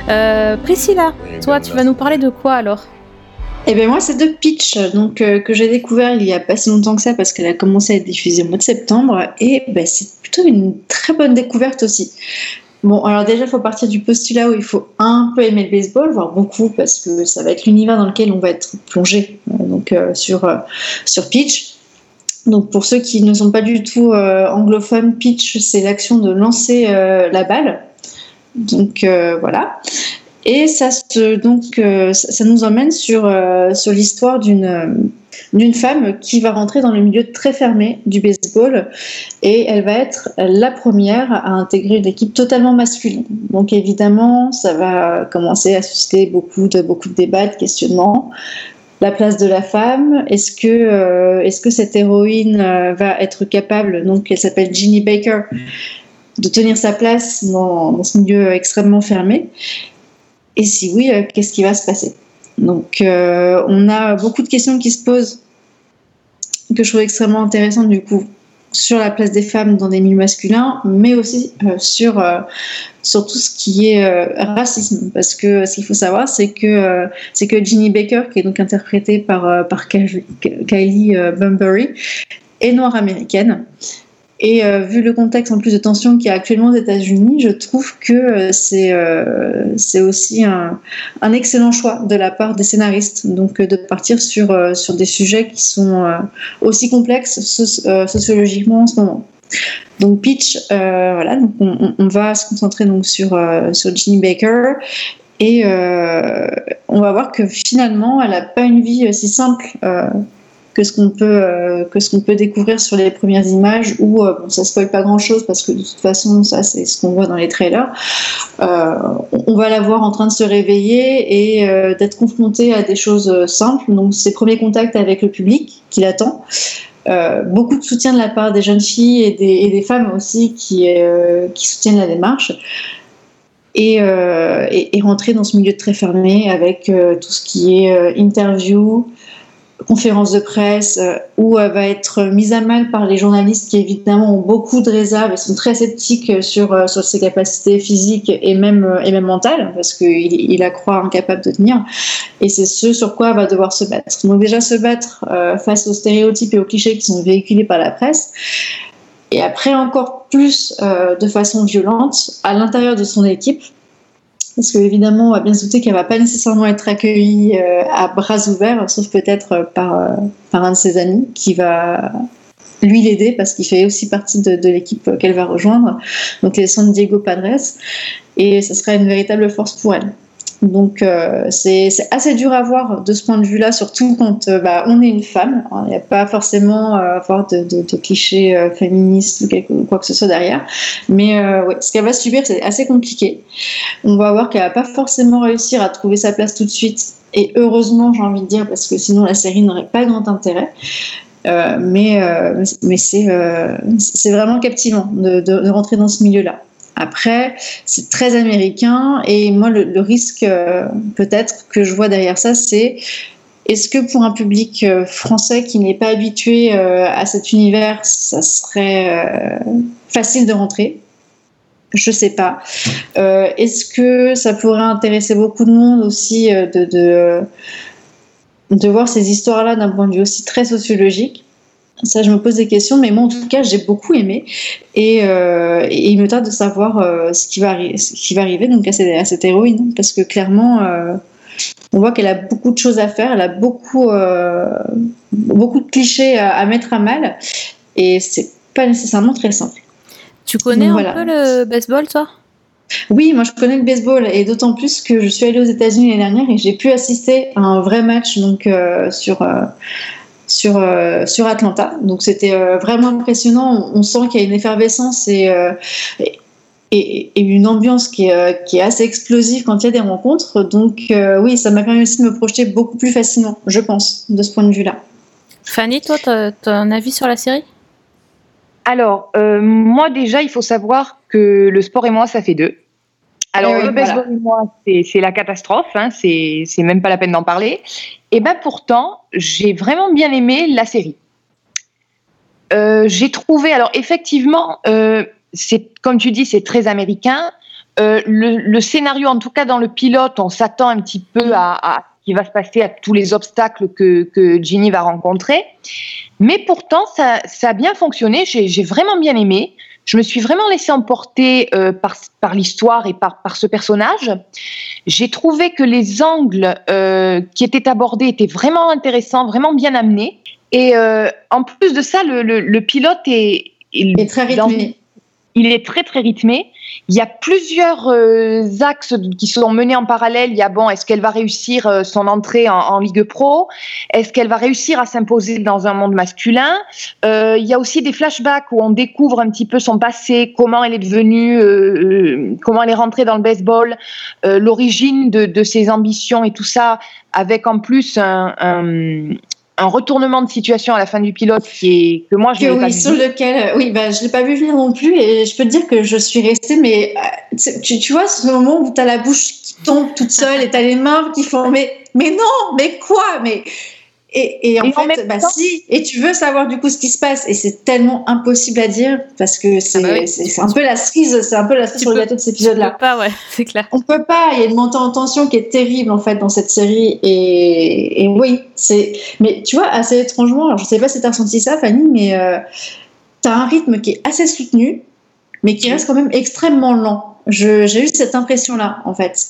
Euh, Priscilla, toi, tu vas nous parler de quoi alors? Eh bien moi c'est de Pitch donc euh, que j'ai découvert il y a pas si longtemps que ça parce qu'elle a commencé à être diffusée au mois de septembre et ben, c'est plutôt une très bonne découverte aussi. Bon alors déjà il faut partir du postulat où il faut un peu aimer le baseball voire beaucoup parce que ça va être l'univers dans lequel on va être plongé euh, donc euh, sur euh, sur Pitch. Donc pour ceux qui ne sont pas du tout anglophones, pitch c'est l'action de lancer la balle. Donc voilà. Et ça, nous emmène sur, l'histoire d'une d'une femme qui va rentrer dans le milieu très fermé du baseball et elle va être la première à intégrer une équipe totalement masculine. Donc évidemment, ça va commencer à susciter beaucoup de, beaucoup de débats, de questionnements. La place de la femme, est-ce que, euh, est-ce que cette héroïne euh, va être capable, donc elle s'appelle Ginny Baker, de tenir sa place dans, dans ce milieu extrêmement fermé? Et si oui, euh, qu'est-ce qui va se passer? Donc, euh, on a beaucoup de questions qui se posent que je trouve extrêmement intéressantes du coup sur la place des femmes dans des milieux masculins, mais aussi euh, sur, euh, sur tout ce qui est racisme. Parce que ce qu'il faut savoir, c'est que, Ginny Baker, qui est donc interprétée par, par Kylie Bunbury, est noire américaine. Et euh, vu le contexte en plus de tension qu'il y a actuellement aux États-Unis, je trouve que euh, c'est euh, aussi un, excellent choix de la part des scénaristes, donc de partir sur, sur des sujets qui sont aussi complexes sociologiquement en ce moment. Donc Pitch, voilà, donc on, on, va se concentrer donc sur sur Ginny Baker et on va voir que finalement elle n'a pas une vie si simple que ce qu'on peut euh, que ce qu'on peut découvrir sur les premières images où euh, bon, ça spoil pas grand chose parce que de toute façon ça c'est ce qu'on voit dans les trailers. Euh, on va la voir en train de se réveiller et d'être confrontée à des choses simples. Donc ses premiers contacts avec le public qui l'attend. Beaucoup de soutien de la part des jeunes filles et des, et des femmes aussi qui, qui soutiennent la démarche et, et, et, rentrer dans ce milieu très fermé avec tout ce qui est interview, conférence de presse euh, où elle va être mise à mal par les journalistes qui évidemment ont beaucoup de réserves et sont très sceptiques sur, euh, sur ses capacités physiques et même, euh, et même mentales parce qu'il il la croit incapable de tenir et c'est ce sur quoi elle va devoir se battre. Donc déjà se battre face aux stéréotypes et aux clichés qui sont véhiculés par la presse et après encore plus de façon violente à l'intérieur de son équipe parce qu'évidemment, on va bien se douter qu'elle va pas nécessairement être accueillie euh, à bras ouverts, sauf peut-être euh, par, euh, par un de ses amis qui va lui l'aider parce qu'il fait aussi partie de, de l'équipe qu'elle va rejoindre, donc les San Diego Padres, et ce sera une véritable force pour elle. Donc euh, c'est assez dur à voir de ce point de vue-là, surtout quand euh, bah, on est une femme. Il n'y a pas forcément euh, avoir de, clichés féministes ou, quoi que ce soit derrière. Mais ce qu'elle va subir, c'est assez compliqué. On va voir qu'elle va pas forcément réussir à trouver sa place tout de suite. Et heureusement, j'ai envie de dire, parce que sinon la série n'aurait pas grand intérêt. Mais mais c'est vraiment captivant de rentrer dans ce milieu-là. Après, c'est très américain et moi, le, risque euh, peut-être que je vois derrière ça, c'est est-ce que pour un public euh, français qui n'est pas habitué euh, à cet univers, ça serait facile de rentrer? Je sais pas. Est-ce que ça pourrait intéresser beaucoup de monde aussi de, de voir ces histoires-là d'un point de vue aussi très sociologique? Ça, je me pose des questions, mais moi, en tout cas, j'ai beaucoup aimé. Et, euh, et, il me tarde de savoir euh, ce, qui va ce qui va arriver donc à, cette, à cette héroïne. Parce que clairement, euh, on voit qu'elle a beaucoup de choses à faire. Elle a beaucoup, beaucoup de clichés à, à, mettre à mal. Et c'est pas nécessairement très simple. Tu connais donc, un voilà. peu le baseball, toi? Oui, moi je connais le baseball et d'autant plus que je suis allée aux États-Unis l'année dernière et j'ai pu assister à un vrai match donc euh, sur euh, sur, euh, sur Atlanta. Donc c'était euh, vraiment impressionnant. On, on sent qu'il y a une effervescence et, euh, et, et, une ambiance qui est, qui est, assez explosive quand il y a des rencontres. Donc oui, ça m'a permis aussi de me projeter beaucoup plus facilement, je pense, de ce point de vue-là. Fanny, toi, tu as, un avis sur la série? Alors, moi déjà, il faut savoir que le sport et moi, ça fait deux. Alors, oui, le baseball, voilà. moi, c'est la catastrophe, hein, c'est même pas la peine d'en parler. Et bien pourtant, j'ai vraiment bien aimé la série. Euh, j'ai trouvé, alors effectivement, euh, c'est comme tu dis, c'est très américain. Euh, le, le, scénario, en tout cas dans le pilote, on s'attend un petit peu à, à ce qui va se passer, à tous les obstacles que, que Ginny va rencontrer. Mais pourtant, ça, ça a bien fonctionné. J'ai vraiment bien aimé je me suis vraiment laissée emporter euh, par, par l'histoire et par, par ce personnage. J'ai trouvé que les angles euh, qui étaient abordés étaient vraiment intéressants, vraiment bien amenés. Et euh, en plus de ça, le, le, le pilote est, est, est très rythmé il est très très rythmé. Il y a plusieurs euh, axes qui sont menés en parallèle. Il y a bon, est-ce qu'elle va réussir euh, son entrée en, Ligue Pro? Est-ce qu'elle va réussir à s'imposer dans un monde masculin? Euh, Il y a aussi des flashbacks où on découvre un petit peu son passé, comment elle est devenue, comment elle est rentrée dans le baseball, l'origine de, ses ambitions et tout ça, avec en plus un, un retournement de situation à la fin du pilote qui est que moi je oui, pas sur vu. lequel oui bah je l'ai pas vu venir non plus et je peux te dire que je suis restée mais tu, tu vois ce moment où tu as la bouche qui tombe toute seule et tu as les mains qui font mais mais non mais quoi mais et, et, en et fait, bah temps, si, et tu veux savoir du coup ce qui se passe, et c'est tellement impossible à dire parce que c'est ah bah oui. un peu la cerise, c'est un peu la cerise sur le gâteau de cet épisode-là. Pas, ouais, c'est clair. On peut pas, il y a une montée en tension qui est terrible en fait dans cette série, et, et oui, c'est. Mais tu vois, assez étrangement, alors je sais pas si tu as ressenti ça, Fanny, mais euh, tu as un rythme qui est assez soutenu, mais qui reste quand même extrêmement lent. J'ai eu cette impression-là, en fait.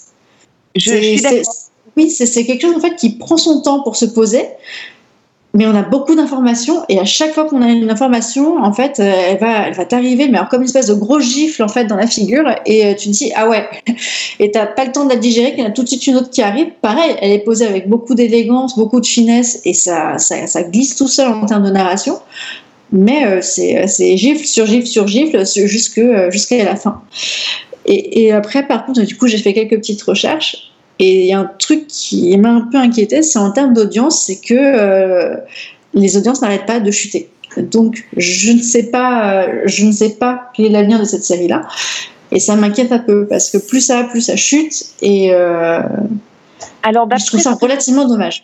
Je, je suis d'accord. Oui, c'est quelque chose en fait qui prend son temps pour se poser, mais on a beaucoup d'informations et à chaque fois qu'on a une information, en fait, euh, elle va, elle va t'arriver, mais alors comme une espèce de gros gifle en fait dans la figure et euh, tu te dis ah ouais, et t'as pas le temps de la digérer, qu'il y en a tout de suite une autre qui arrive. Pareil, elle est posée avec beaucoup d'élégance, beaucoup de finesse et ça, ça, glisse tout seul en termes de narration. Mais euh, c'est gifle sur gifle sur gifle jusqu'à la fin. Et, après, par contre, du coup, j'ai fait quelques petites recherches et il y a un truc qui m'a un peu inquiété, c'est en termes d'audience, c'est que euh, les audiences n'arrêtent pas de chuter. Donc je ne sais pas, euh, je ne sais pas quel est l'avenir de cette série-là, et ça m'inquiète un peu parce que plus ça plus ça chute, et euh, Alors, je trouve ça relativement dommage.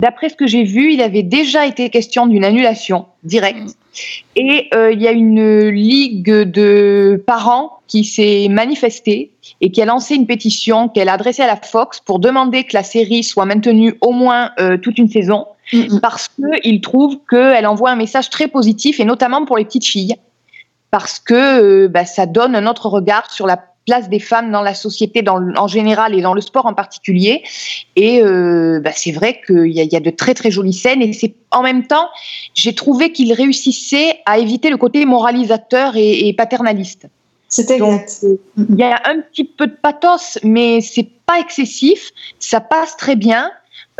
D'après ce que j'ai vu, il avait déjà été question d'une annulation directe. Et euh, il y a une ligue de parents qui s'est manifestée et qui a lancé une pétition qu'elle a adressée à la Fox pour demander que la série soit maintenue au moins euh, toute une saison parce qu'ils trouvent qu'elle envoie un message très positif et notamment pour les petites filles parce que euh, bah, ça donne un autre regard sur la place des femmes dans la société dans, en général et dans le sport en particulier. Et euh, bah, c'est vrai qu'il y, y, a de très très jolies scènes et c'est en même temps, j'ai trouvé qu'il réussissait à éviter le côté moralisateur et, et paternaliste. C'était Il y a un petit peu de pathos, mais c'est pas excessif. Ça passe très bien.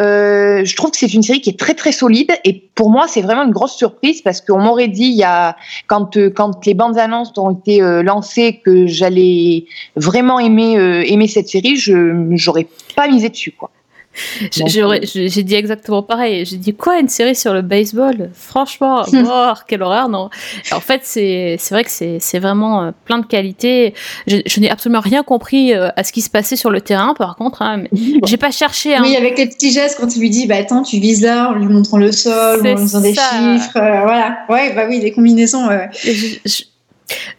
Euh, je trouve que c'est une série qui est très très solide et pour moi c'est vraiment une grosse surprise parce qu'on m'aurait dit il y a quand euh, quand les bandes annonces ont été euh, lancées que j'allais vraiment aimer aimer cette série, je j'aurais pas misé dessus quoi. J'ai dit exactement pareil. J'ai dit quoi une série sur le baseball? Franchement, oh, quelle horreur non. En fait, c'est vrai que c'est vraiment euh, plein de qualités. Je, je n'ai absolument rien compris euh, à ce qui se passait sur le terrain. Par contre, hein, j'ai pas cherché. Hein. Oui, avec les petits gestes quand tu lui dis bah attends, tu vises là, en lui montrant le sol, en lui faisant des chiffres, euh, voilà. Ouais, bah oui, des combinaisons.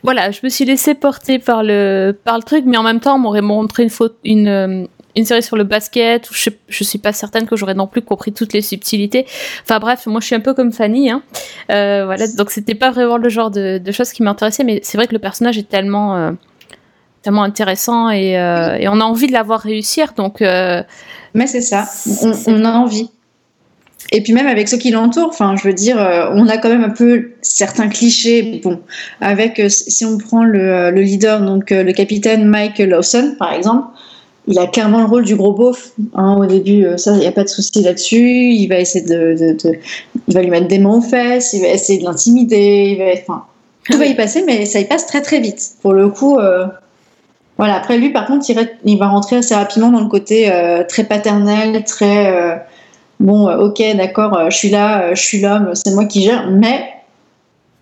voilà, je me suis laissée porter par le par le truc, mais en même temps, on m'aurait montré une faute, une une série sur le basket, où je, je suis pas certaine que j'aurais non plus compris toutes les subtilités. Enfin bref, moi je suis un peu comme Fanny, hein. Euh, voilà, donc c'était pas vraiment le genre de, choses qui m'intéressaient, mais c'est vrai que le personnage est tellement, euh, tellement intéressant et, euh, et, on a envie de la voir réussir, donc. mais c'est ça, on, on, a envie. Et puis même avec ceux qui l'entourent, enfin, je veux dire, on a quand même un peu certains clichés. Bon, avec si on prend le, le leader, donc le capitaine Mike Lawson, par exemple, il a clairement le rôle du gros beauf. Hein, au début, euh, ça, il n'y a pas de souci là-dessus. Il va essayer de, il va lui mettre des mains aux fesses, il va essayer de l'intimider. Tout va y passer, mais ça y passe très très vite. Pour le coup, euh, voilà. Après lui, par contre, il, va rentrer assez rapidement dans le côté euh, très paternel, très bon. ok, d'accord, je suis là, je suis l'homme, c'est moi qui gère, mais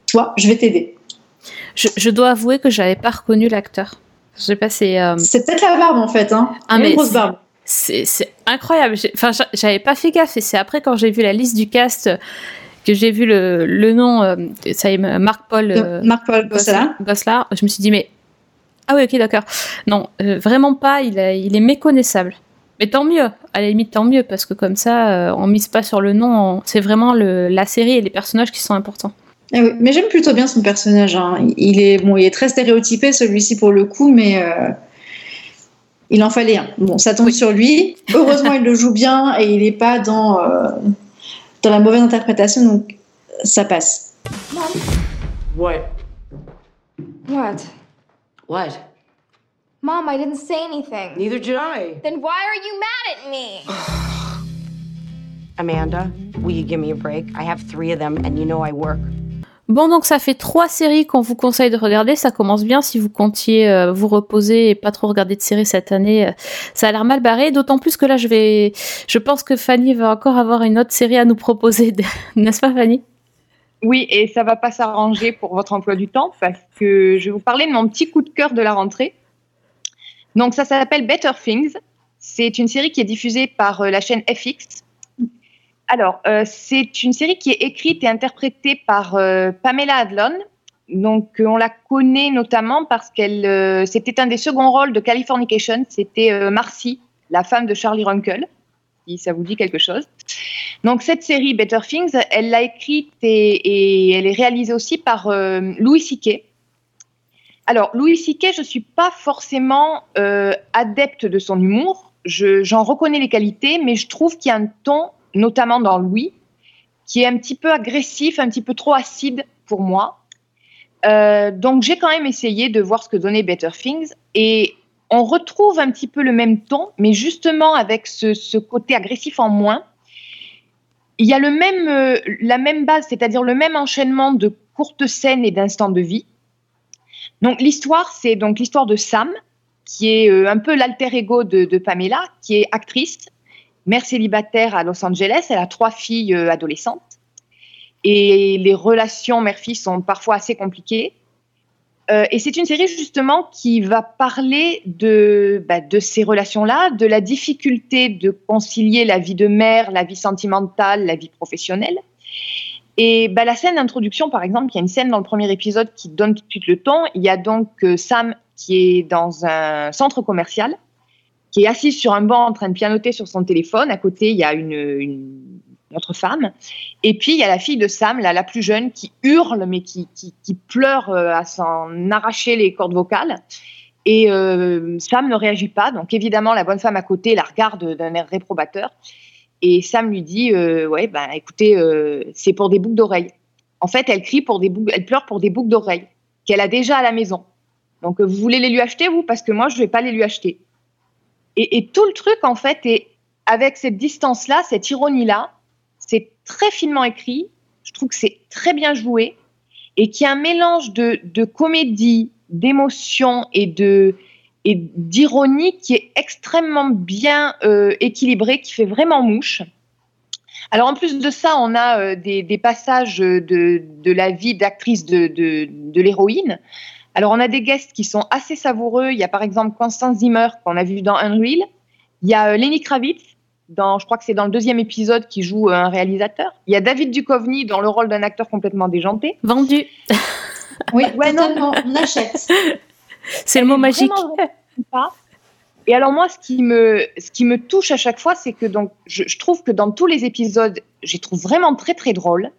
toi, je vais t'aider. Je, je, dois avouer que j'avais pas reconnu l'acteur. Je sais pas, c'est. Euh, c'est peut-être la barbe en fait, hein. Ah, mais grosse barbe. C'est incroyable. Enfin, j'avais pas fait gaffe et c'est après quand j'ai vu la liste du cast que j'ai vu le, le nom, euh, ça y est, Marc-Paul. Euh, Marc-Paul Gosselin. Je me suis dit, mais. Ah oui, ok, d'accord. Non, vraiment pas. Il, il est méconnaissable. Mais tant mieux. À la limite, tant mieux parce que comme ça, on mise pas sur le nom. C'est vraiment le, la série et les personnages qui sont importants. Eh mais j'aime plutôt bien son personnage. Hein. Il est bon, il est très stéréotypé celui-ci pour le coup, mais euh, il en fallait un. Bon, ça tombe sur lui. Heureusement, il le joue bien et il n'est pas dans euh, dans la mauvaise interprétation, donc ça passe. What? What? What? Mom, I didn't say anything. Neither did I. Then why are you mad at me? Amanda, will you give me a break? I have three of them, and you know I work. Bon, donc ça fait trois séries qu'on vous conseille de regarder. Ça commence bien si vous comptiez euh, vous reposer et pas trop regarder de séries cette année. Euh, ça a l'air mal barré. D'autant plus que là, je vais, je pense que Fanny va encore avoir une autre série à nous proposer, n'est-ce pas, Fanny? Oui, et ça va pas s'arranger pour votre emploi du temps parce que je vais vous parler de mon petit coup de cœur de la rentrée. Donc ça s'appelle Better Things. C'est une série qui est diffusée par euh, la chaîne FX alors, euh, c'est une série qui est écrite et interprétée par euh, Pamela Adlon. Donc, euh, on la connaît notamment parce qu'elle, c'était un des seconds rôles de Californication. C'était Marcy, la femme de Charlie Runkle, si ça vous dit quelque chose. Donc cette série Better Things, elle l'a écrite et, elle est réalisée aussi par Louis C.K. Alors Louis C.K. je suis pas forcément adepte de son humour. Je- J'en reconnais les qualités, mais je trouve qu'il y a un ton, notamment dans Louis, qui est un petit peu agressif, un petit peu trop acide pour moi. Euh, donc j'ai quand même essayé de voir ce que donnait Better Things et on retrouve un petit peu le même ton, mais justement avec ce, côté agressif en moins. Il y a le même, euh, la même base, c'est-à-dire le même enchaînement de courtes scènes et d'instants de vie. Donc l'histoire, c'est donc l'histoire de Sam, qui est euh, un peu l'alter ego de Pamela, qui est actrice, mère célibataire à Los Angeles. Elle a trois filles euh, adolescentes. Et les relations mère-fille sont parfois assez compliquées. Euh, et c'est une série justement qui va parler de, bah, de ces relations-là, de la difficulté de concilier la vie de mère, la vie sentimentale, la vie professionnelle. Et bah, la scène d'introduction, par exemple, il y a une scène dans le premier épisode qui donne tout de suite le ton. Il y a donc euh, Sam qui est dans un centre commercial, qui est assis sur un banc en train de pianoter sur son téléphone. À côté, il y a une, une autre femme. Et puis, il y a la fille de Sam, là, la plus jeune, qui hurle, mais qui, qui, pleure euh, à s'en arracher les cordes vocales. Et euh, Sam ne réagit pas. Donc, évidemment, la bonne femme à côté la regarde d'un air réprobateur. Et Sam lui dit euh, Ouais, ben écoutez, euh, c'est pour des boucles d'oreilles. En fait, elle crie pour des boucles, elle pleure pour des boucles d'oreilles qu'elle a déjà à la maison. Donc, vous voulez les lui acheter, vous? Parce que moi, je ne vais pas les lui acheter. Et, tout le truc, en fait, est avec cette distance-là, cette ironie-là, c'est très finement écrit. Je trouve que c'est très bien joué et qu'il y a un mélange de, comédie, d'émotion et d'ironie qui est extrêmement bien euh, équilibré, qui fait vraiment mouche. Alors en plus de ça, on a euh, des, passages de, la vie d'actrice de l'héroïne. Alors on a des guests qui sont assez savoureux. Il y a par exemple Constance Zimmer qu'on a vu dans Unreal. Il y a euh, Lenny Kravitz dans, je crois que c'est dans le deuxième épisode qui joue euh, un réalisateur. Il y a David Duchovny dans le rôle d'un acteur complètement déjanté. Vendu. Oui, Ouais, non. totalement, on achète. C'est le mot magique. Vraiment. Et alors moi, ce qui me, ce qui me touche à chaque fois, c'est que donc, je, je trouve que dans tous les épisodes, je les trouve vraiment très très drôles.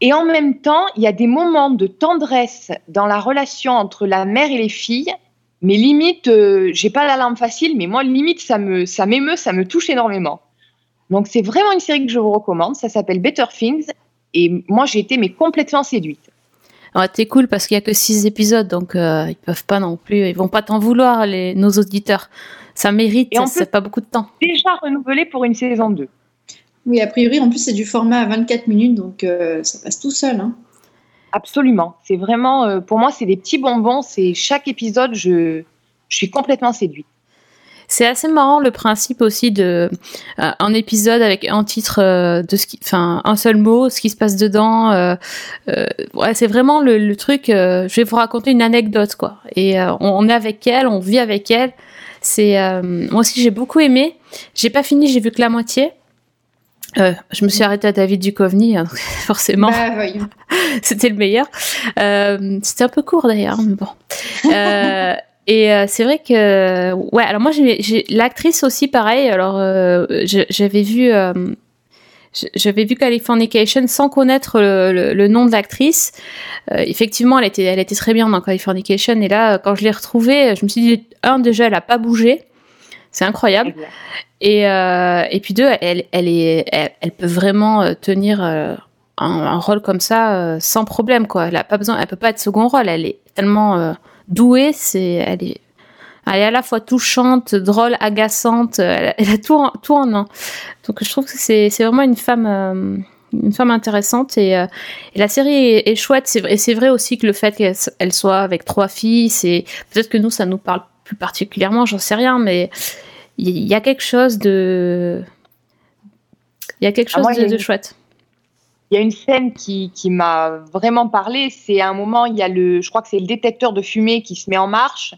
Et en même temps, il y a des moments de tendresse dans la relation entre la mère et les filles. Mais limite, euh, j'ai pas la lampe facile, mais moi limite ça me, ça m'émeut, ça me touche énormément. Donc c'est vraiment une série que je vous recommande. Ça s'appelle Better Things. Et moi j'ai été mais complètement séduite. Ouais, t'es cool parce qu'il y a que six épisodes, donc euh, ils peuvent pas non plus, ils vont pas t'en vouloir les nos auditeurs. Ça mérite, Et en c'est plus- pas beaucoup de temps. Déjà renouvelé pour une saison 2. Oui, a priori, en plus, c'est du format à 24 minutes, donc euh, ça passe tout seul. Hein. Absolument. C'est vraiment, euh, pour moi, c'est des petits bonbons. C'est chaque épisode, je, je suis complètement séduite. C'est assez marrant le principe aussi de euh, un épisode avec un titre euh, de ce qui, enfin un seul mot, ce qui se passe dedans. euh, euh, ouais, c'est vraiment le, le truc. euh, je vais vous raconter une anecdote quoi. Et euh, on, on est avec elle, on vit avec elle. C'est euh, moi aussi j'ai beaucoup aimé. J'ai pas fini, j'ai vu que la moitié. Euh, je me suis arrêtée à David Duchovny, hein, forcément. Bah, voyons. C'était le meilleur. Euh, C'était un peu court d'ailleurs, mais bon. Euh, et c'est vrai que, ouais. Alors moi, j'ai l'actrice aussi, pareil. Alors j'avais vu, j'avais vu Californication sans connaître le, le- le nom de l'actrice. Effectivement, elle était, elle était très bien dans Californication. Et là, quand je l'ai retrouvée, je me suis dit, un déjà, elle a pas bougé. C'est incroyable. Et, euh, et puis deux, elle, elle, est, elle, elle peut vraiment euh, tenir euh, un, un rôle comme ça sans problème. Quoi. Elle a pas besoin, elle peut pas être second rôle. Elle est tellement euh, douée. C'est, elle est, elle est à la fois touchante, drôle, agaçante. Elle, elle a tout en, tout en un. Donc je trouve que c'est, c'est vraiment une femme. euh, une femme intéressante et, euh, et la série est, est chouette c'est et c'est vrai aussi que le fait qu'elle soit avec trois filles c'est peut-être que nous ça nous parle plus particulièrement j'en sais rien mais il y, y a quelque chose de il y a quelque Ah, chose moi, de, chouette Il y a une scène qui, qui m'a vraiment parlé. C'est à un moment, il y a le, je crois que c'est le détecteur de fumée qui se met en marche.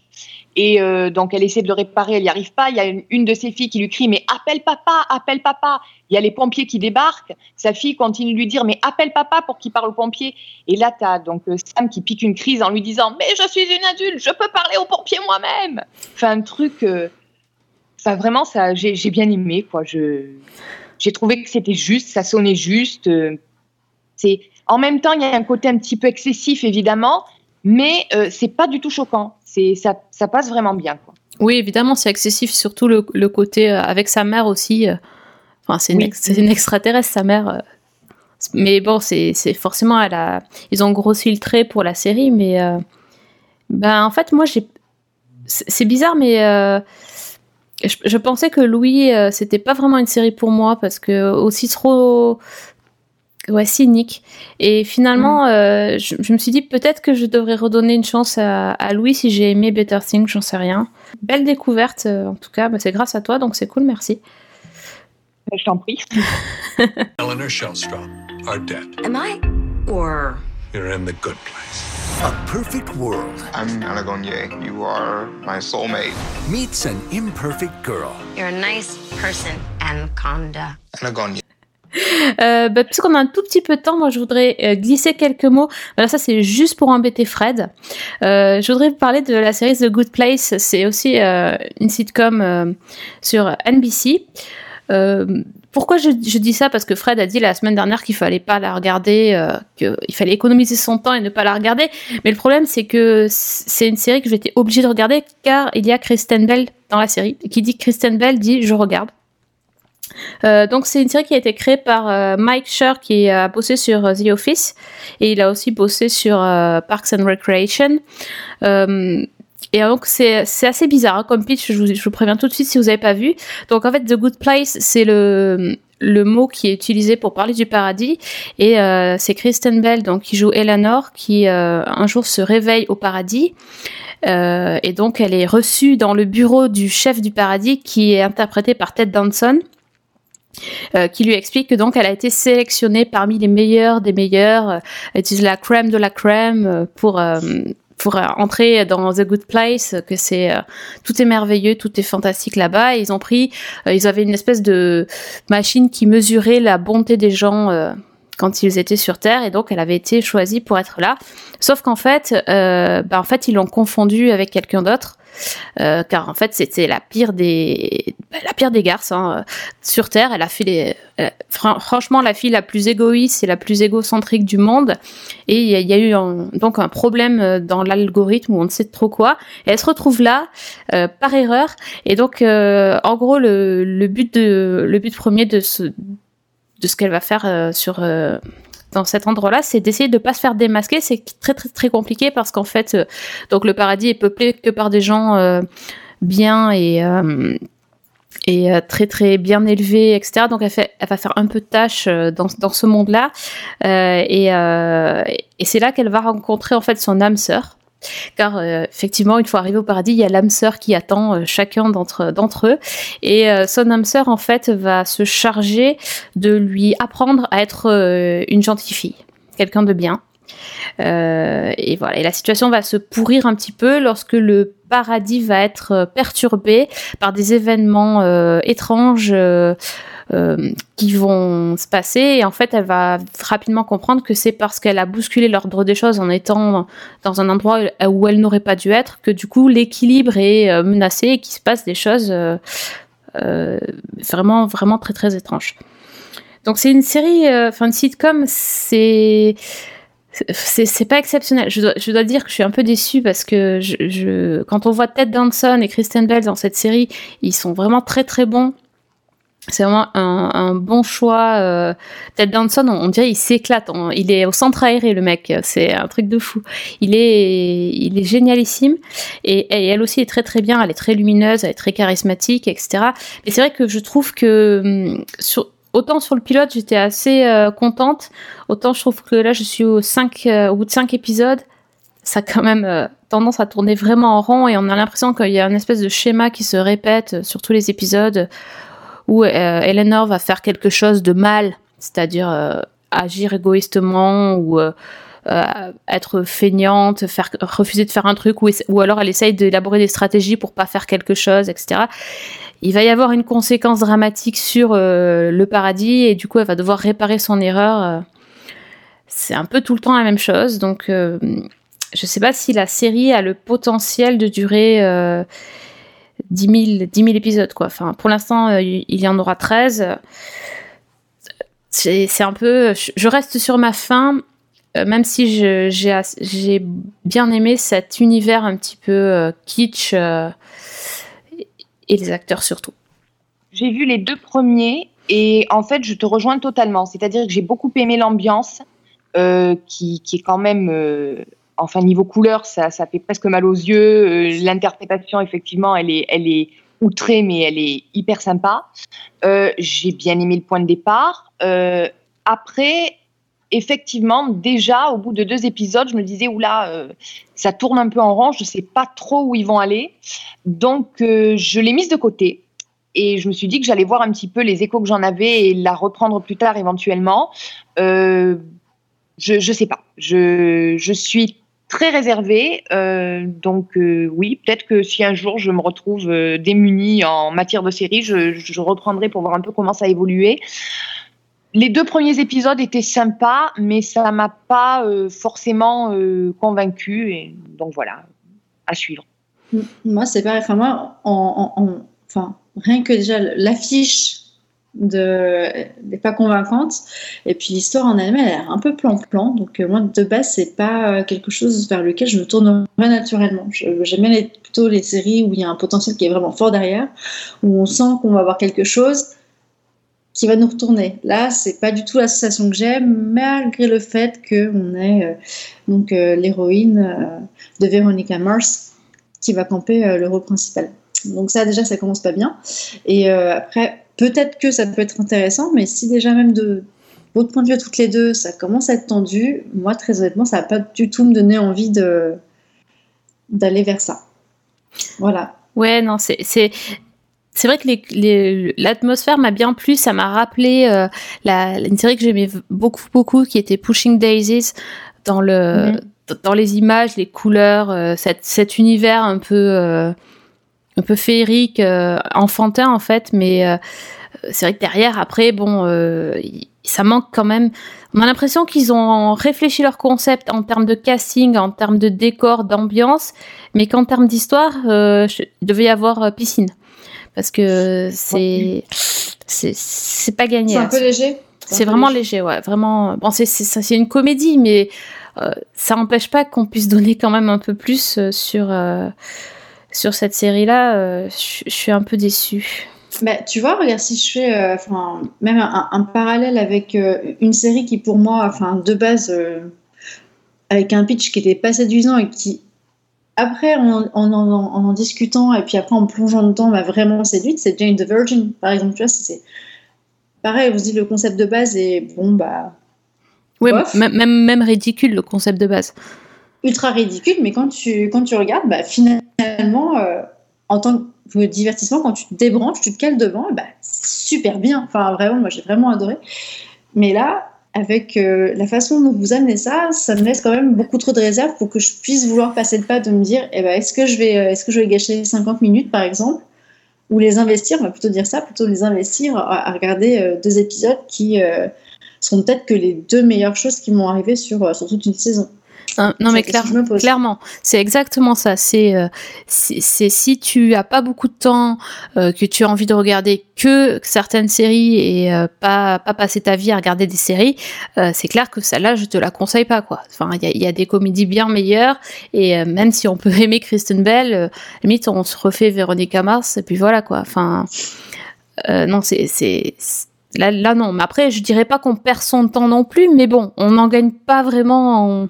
Et euh, donc, elle essaie de le réparer, elle n'y arrive pas. Il y a une, de ses filles qui lui crie Mais appelle papa, appelle papa. Il y a les pompiers qui débarquent. Sa fille continue de lui dire Mais appelle papa pour qu'il parle aux pompiers. Et là, tu as donc euh, Sam qui pique une crise en lui disant Mais je suis une adulte, je peux parler aux pompiers moi-même. Enfin, un truc. euh, Enfin, vraiment, ça, j'ai bien aimé, quoi. Je. j'ai trouvé que c'était juste, ça sonnait juste. c'est en même temps, il y a un côté un petit peu excessif évidemment, mais c'est pas du tout choquant. C'est ça, ça passe vraiment bien. Quoi. Oui, évidemment, c'est excessif, surtout le, le côté euh, avec sa mère aussi. euh, Enfin, c'est une, Oui. une extraterrestre, sa mère. euh. Mais bon, c'est forcément, elle a, ils ont grossi le trait pour la série, mais euh, ben, en fait, moi, j'ai. C'est c'est bizarre, mais euh, je, je pensais que Louis, euh, c'était pas vraiment une série pour moi parce que aussi trop. Ouais, cynique. Et finalement, euh, je, je me suis dit peut-être que je devrais redonner une chance à, à Louis si j'ai aimé Better Things, j'en sais rien. Belle découverte, euh, en tout cas, bah, c'est grâce à toi, donc c'est cool, merci. Je t'en prie. Eleanor Shellstrom are dead. Am I? Or. You're in the good place. A perfect world I'm Anagonye. You are my soulmate. meets an imperfect girl. You're a nice person, Anaconda. Anagonye. Euh, bah, puisqu'on a un tout petit peu de temps, moi je voudrais euh, glisser quelques mots. Voilà, ça c'est juste pour embêter Fred. Euh, je voudrais vous parler de la série The Good Place. C'est aussi une sitcom sur NBC. Pourquoi je, je dis ça? Parce que Fred a dit la semaine dernière qu'il fallait pas la regarder, qu'il fallait économiser son temps et ne pas la regarder. Mais le problème, c'est que c'est une série que j'étais obligée de regarder car il y a Kristen Bell dans la série. Qui dit Kristen Bell dit je regarde. Euh, donc c'est une série qui a été créée par euh, Mike Schur qui a bossé sur euh, The Office. Et il a aussi bossé sur euh, Parks and Recreation. Euh, et donc c'est assez bizarre hein, comme pitch, je vous, je vous préviens tout de suite si vous n'avez pas vu. Donc en fait The Good Place c'est le le mot qui est utilisé pour parler du paradis. Et euh, c'est Kristen Bell donc qui joue Eleanor qui euh, un jour se réveille au paradis. Euh, et donc elle est reçue dans le bureau du chef du paradis qui est interprété par Ted Danson euh, qui lui explique que donc elle a été sélectionnée parmi les meilleurs des meilleurs, euh, elle utilise la crème de la crème euh, pour euh, pour entrer dans The Good Place, que c'est euh, tout est merveilleux, tout est fantastique là-bas. Ils ont pris, euh, ils avaient une espèce de machine qui mesurait la bonté des gens euh, quand ils étaient sur Terre, et donc elle avait été choisie pour être là. Sauf qu'en fait, bah, en fait ils l'ont confondue avec quelqu'un d'autre. Euh, car en fait c'était la pire des bah, la pire des garces hein. sur terre. Elle a fait les fran- franchement la fille la plus égoïste et la plus égocentrique du monde. Et il y, a- eu donc un problème euh, dans l'algorithme ou on ne sait trop quoi. Et elle se retrouve là euh, par erreur. Et donc euh, en gros le, le but de le but premier de ce de ce qu'elle va faire euh, sur euh, dans cet endroit-là, c'est d'essayer de pas se faire démasquer. C'est très très très compliqué parce qu'en fait, euh, donc le paradis est peuplé que par des gens euh, bien et euh, et très très bien élevés, etc. Donc elle fait, elle va faire un peu de tâche dans dans ce monde-là et et c'est là qu'elle va rencontrer en fait son âme sœur. Car euh, effectivement, une fois arrivé au paradis, il y a l'âme sœur qui attend euh, chacun d'entre d'entre eux, et euh, son âme sœur en fait va se charger de lui apprendre à être une gentille fille, quelqu'un de bien. Euh, et voilà, et la situation va se pourrir un petit peu lorsque le paradis va être euh, perturbé par des événements euh, étranges qui vont se passer. Et en fait, elle va rapidement comprendre que c'est parce qu'elle a bousculé l'ordre des choses en étant dans un endroit où elle n'aurait pas dû être que du coup l'équilibre est menacé et qu'il se passe des choses vraiment, vraiment très, très étranges. Donc c'est une série, enfin une sitcom, c'est c'est pas exceptionnel. Je dois, je dois dire que je suis un peu déçue parce que je, je, quand on voit Ted Danson et Kristen Bell dans cette série, ils sont vraiment très très bons. C'est vraiment un, un bon choix. euh, Ted Danson, on, dirait il s'éclate. Il est au centre aéré le mec. C'est un truc de fou. Il est, il est génialissime. Et, et elle aussi est très très bien. Elle est très lumineuse, elle est très charismatique, etc. Mais c'est vrai que je trouve que hum, sur, autant sur le pilote j'étais assez euh, contente, autant je trouve que là je suis au, 5, euh, au bout de 5 épisodes, ça a quand même euh, tendance à tourner vraiment en rond et on a l'impression qu'il y a une espèce de schéma qui se répète sur tous les épisodes où Eleanor va faire quelque chose de mal, c'est-à-dire agir égoïstement ou être feignante, refuser de faire un truc, ou, ou alors elle essaye d'élaborer des stratégies pour pas faire quelque chose, etc. Il va y avoir une conséquence dramatique sur euh, le paradis et du coup elle va devoir réparer son erreur. euh. C'est un peu tout le temps la même chose, donc euh, je sais pas si la série a le potentiel de durer euh, 10, 000, 10 000 épisodes. Quoi. Pour l'instant, il y en aura 13. c'est un peu. Je reste sur ma faim, même si j'ai bien aimé cet univers un petit peu kitsch et les acteurs surtout. J'ai vu les deux premiers et en fait, je te rejoins totalement. C'est-à-dire que j'ai beaucoup aimé l'ambiance qui, qui, est quand même enfin niveau couleur, ça, ça fait presque mal aux yeux. Euh, l'interprétation, effectivement, elle est, elle est outrée, mais elle est hyper sympa. Euh, j'ai bien aimé le point de départ. Euh, après, effectivement, déjà au bout de deux épisodes, je me disais oula, ça tourne un peu en rond, je ne sais pas trop où ils vont aller. Donc, je l'ai mise de côté. Et je me suis dit que j'allais voir un petit peu les échos que j'en avais et la reprendre plus tard éventuellement. je ne sais pas. Je, je suis très réservé. Euh, donc euh, oui, peut-être que si un jour je me retrouve euh, démunie en matière de série, je, reprendrai pour voir un peu comment ça a évolué. Les deux premiers épisodes étaient sympas, mais ça m'a pas forcément convaincu. Et donc voilà, à suivre. Moi, c'est pareil. Enfin, moi, enfin, rien que déjà l'affiche n'est pas convaincante. Et puis l'histoire en elle-même, elle a un peu plan-plan. Donc euh, moi, de base, c'est pas euh, quelque chose vers lequel je me tournerais naturellement. J'aime bien plutôt les séries où il y a un potentiel qui est vraiment fort derrière, où on sent qu'on va avoir quelque chose qui va nous retourner. Là, c'est pas du tout la sensation que j'aime, malgré le fait qu'on ait euh, donc l'héroïne de Veronica Mars qui va camper le rôle principal. Donc ça, déjà, ça commence pas bien. Et après, peut-être que ça peut être intéressant, mais si déjà même de votre point de vue toutes les deux, ça commence à être tendu, moi très honnêtement, ça va pas du tout me donner envie de d'aller vers ça. Voilà. Ouais, non, c'est c'est vrai que l'atmosphère m'a bien plu. Ça m'a rappelé euh, la, une série que j'aimais beaucoup beaucoup, qui était Pushing Daisies, dans le mhm. dans les images, les couleurs, euh, cet univers un peu euh, un peu féerique, enfantin en fait, mais c'est vrai que derrière, après, bon, ça manque quand même. On a l'impression qu'ils ont réfléchi leur concept en termes de casting, en termes de décor, d'ambiance, mais qu'en termes d'histoire, il devait y avoir piscine. Parce que c'est c'est pas gagné. C'est un peu léger? C'est vraiment léger. ouais. Vraiment. Bon, c'est c'est une comédie, mais ça n'empêche pas qu'on puisse donner quand même un peu plus sur sur cette série-là, euh, je suis un peu déçue. Mais tu vois, regarde, si je fais euh, enfin même un, parallèle avec euh, une série qui, pour moi, enfin, de base, avec un pitch qui était pas séduisant et qui, après, en en, discutant et puis après en plongeant dedans, m'a vraiment séduite, c'est Jane the Virgin, par exemple. Tu vois, c'est pareil, vous dites le concept de base et bon, bah. Oui, même, même ridicule le concept de base ultra ridicule, mais quand tu, quand tu regardes, bah, finalement, euh, en tant que divertissement, quand tu te débranches, tu te cales devant, bah, c'est super bien. Enfin, vraiment, moi, j'ai vraiment adoré. Mais là, avec euh, la façon dont vous amenez ça, ça me laisse quand même beaucoup trop de réserve pour que je puisse vouloir passer le pas de me dire, eh ben, est-ce que je vais, euh, est-ce que je vais gâcher 50 minutes, par exemple, ou les investir, on va plutôt dire ça, plutôt les investir à, regarder deux épisodes qui sont peut-être que les deux meilleures choses qui m'ont arrivé sur toute une saison. Non, mais clairement, c'est exactement ça. C'est euh, si tu as pas beaucoup de temps, euh, que tu as envie de regarder que certaines séries et euh, pas pas passer ta vie à regarder des séries, c'est clair que celle-là, je te la conseille pas quoi. Enfin, il y a, y a, des comédies bien meilleures et même si on peut aimer Kristen Bell, limite on se refait Véronica Mars et puis voilà quoi. Enfin, non, c'est c'est Là, non. Mais après, je dirais pas qu'on perd son temps non plus, mais bon, on n'en gagne pas vraiment en,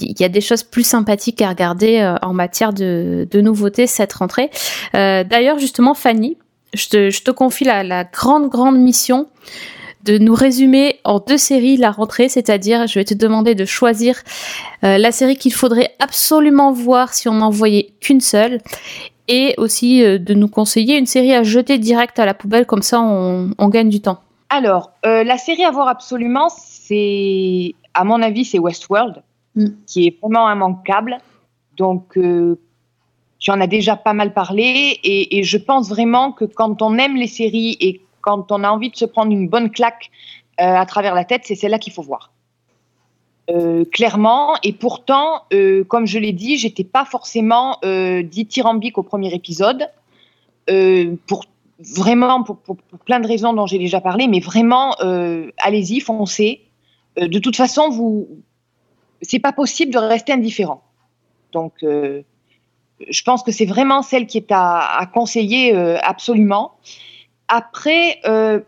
il y a des choses plus sympathiques à regarder euh, en matière de, nouveautés cette rentrée. Euh, d'ailleurs, justement, Fanny, je te, confie la, grande, grande mission de nous résumer en deux séries la rentrée, c'est-à-dire je vais te demander de choisir euh, la série qu'il faudrait absolument voir si on n'en voyait qu'une seule, et aussi de nous conseiller une série à jeter direct à la poubelle, comme ça on, on gagne du temps. Alors, la série à voir absolument, c'est, à mon avis, c'est Westworld. Mm. qui est vraiment immanquable. Donc, euh, tu en as déjà pas mal parlé et, je pense vraiment que quand on aime les séries et quand on a envie de se prendre une bonne claque euh, à travers la tête, c'est celle-là qu'il faut voir. Euh, clairement, et pourtant, comme je l'ai dit, j'étais pas forcément dithyrambique au premier épisode. pour vraiment pour, pour, plein de raisons dont j'ai déjà parlé, mais vraiment, allez-y, foncez. de toute façon, vous, c'est pas possible de rester indifférent. Donc, je pense que c'est vraiment celle qui est à, à conseiller absolument. Après,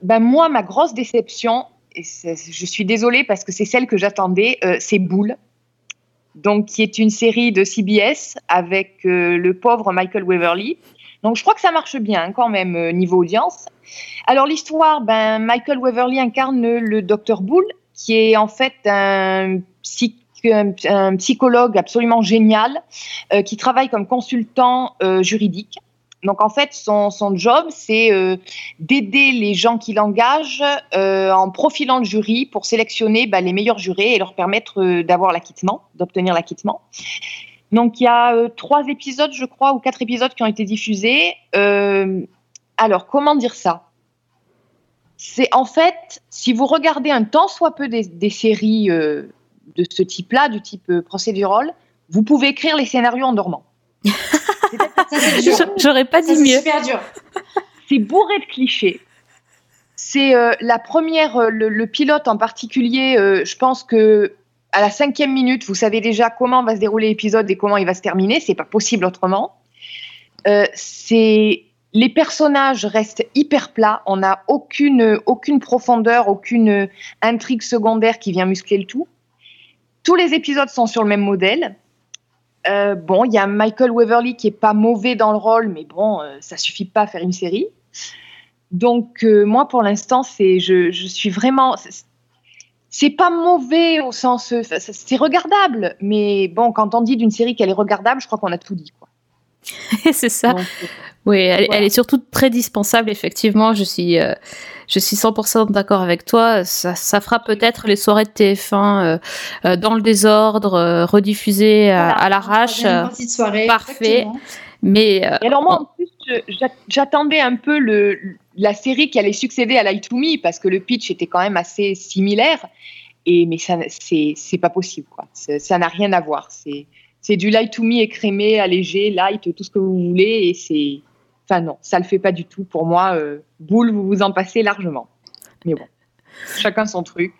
ben moi, ma grosse déception, je suis désolée parce que c'est celle que j'attendais, c'est Boule donc qui est une série de CBS avec euh, le pauvre Michael Waverly. Donc je crois que ça marche bien quand même euh, niveau audience. Alors l'histoire, ben Michael Waverly incarne le docteur Bull, qui est en fait un, psychologue absolument génial, euh, qui travaille comme consultant juridique. Donc en fait, son, son job, c'est euh, d'aider les gens qu'il engage euh, en profilant le jury pour sélectionner bah, les meilleurs jurés et leur permettre euh, d'avoir l'acquittement, d'obtenir l'acquittement. Donc il y a trois épisodes, je crois, ou quatre épisodes qui ont été diffusés. alors comment dire ça? C'est en fait, si vous regardez un tant soit peu des, des séries de ce type-là, du type procédural, vous pouvez écrire les scénarios en dormant. J'aurais pas dit mieux. super dur. C'est bourré de clichés. C'est euh, la première, euh, le, pilote en particulier. Euh, je pense que à la cinquième minute, vous savez déjà comment va se dérouler l'épisode et comment il va se terminer. C'est pas possible autrement. c'est les personnages restent hyper plats. On n'a aucune aucune profondeur, aucune intrigue secondaire qui vient muscler le tout. Tous les épisodes sont sur le même modèle. Euh, bon, il y a Michael Waverly qui est pas mauvais dans le rôle, mais bon, euh, ça suffit pas à faire une série. Donc euh, moi, pour l'instant, c'est, je, suis vraiment, c'est pas mauvais au sens, c'est regardable, mais bon, quand on dit d'une série qu'elle est regardable, je crois qu'on a tout dit, c'est ça. Oui, elle, est surtout très dispensable, effectivement. Je suis, euh, je suis 100% d'accord avec toi. Ça, ça fera peut-être les soirées de TF1 euh, euh, dans le désordre, rediffusées à, l'arrache. Parfait. Mais et alors moi, en plus, j'attendais un peu le, la série qui allait succéder à Light to Me parce que le pitch était quand même assez similaire. Et mais ça, c'est pas possible, quoi. Ça n'a rien à voir. C'est c'est du light to me écrémé, allégé, light, tout ce que vous voulez. Et c'est. Non, ça le fait pas du tout. Pour moi, euh, boule, vous vous en passez largement. Mais bon, chacun son truc.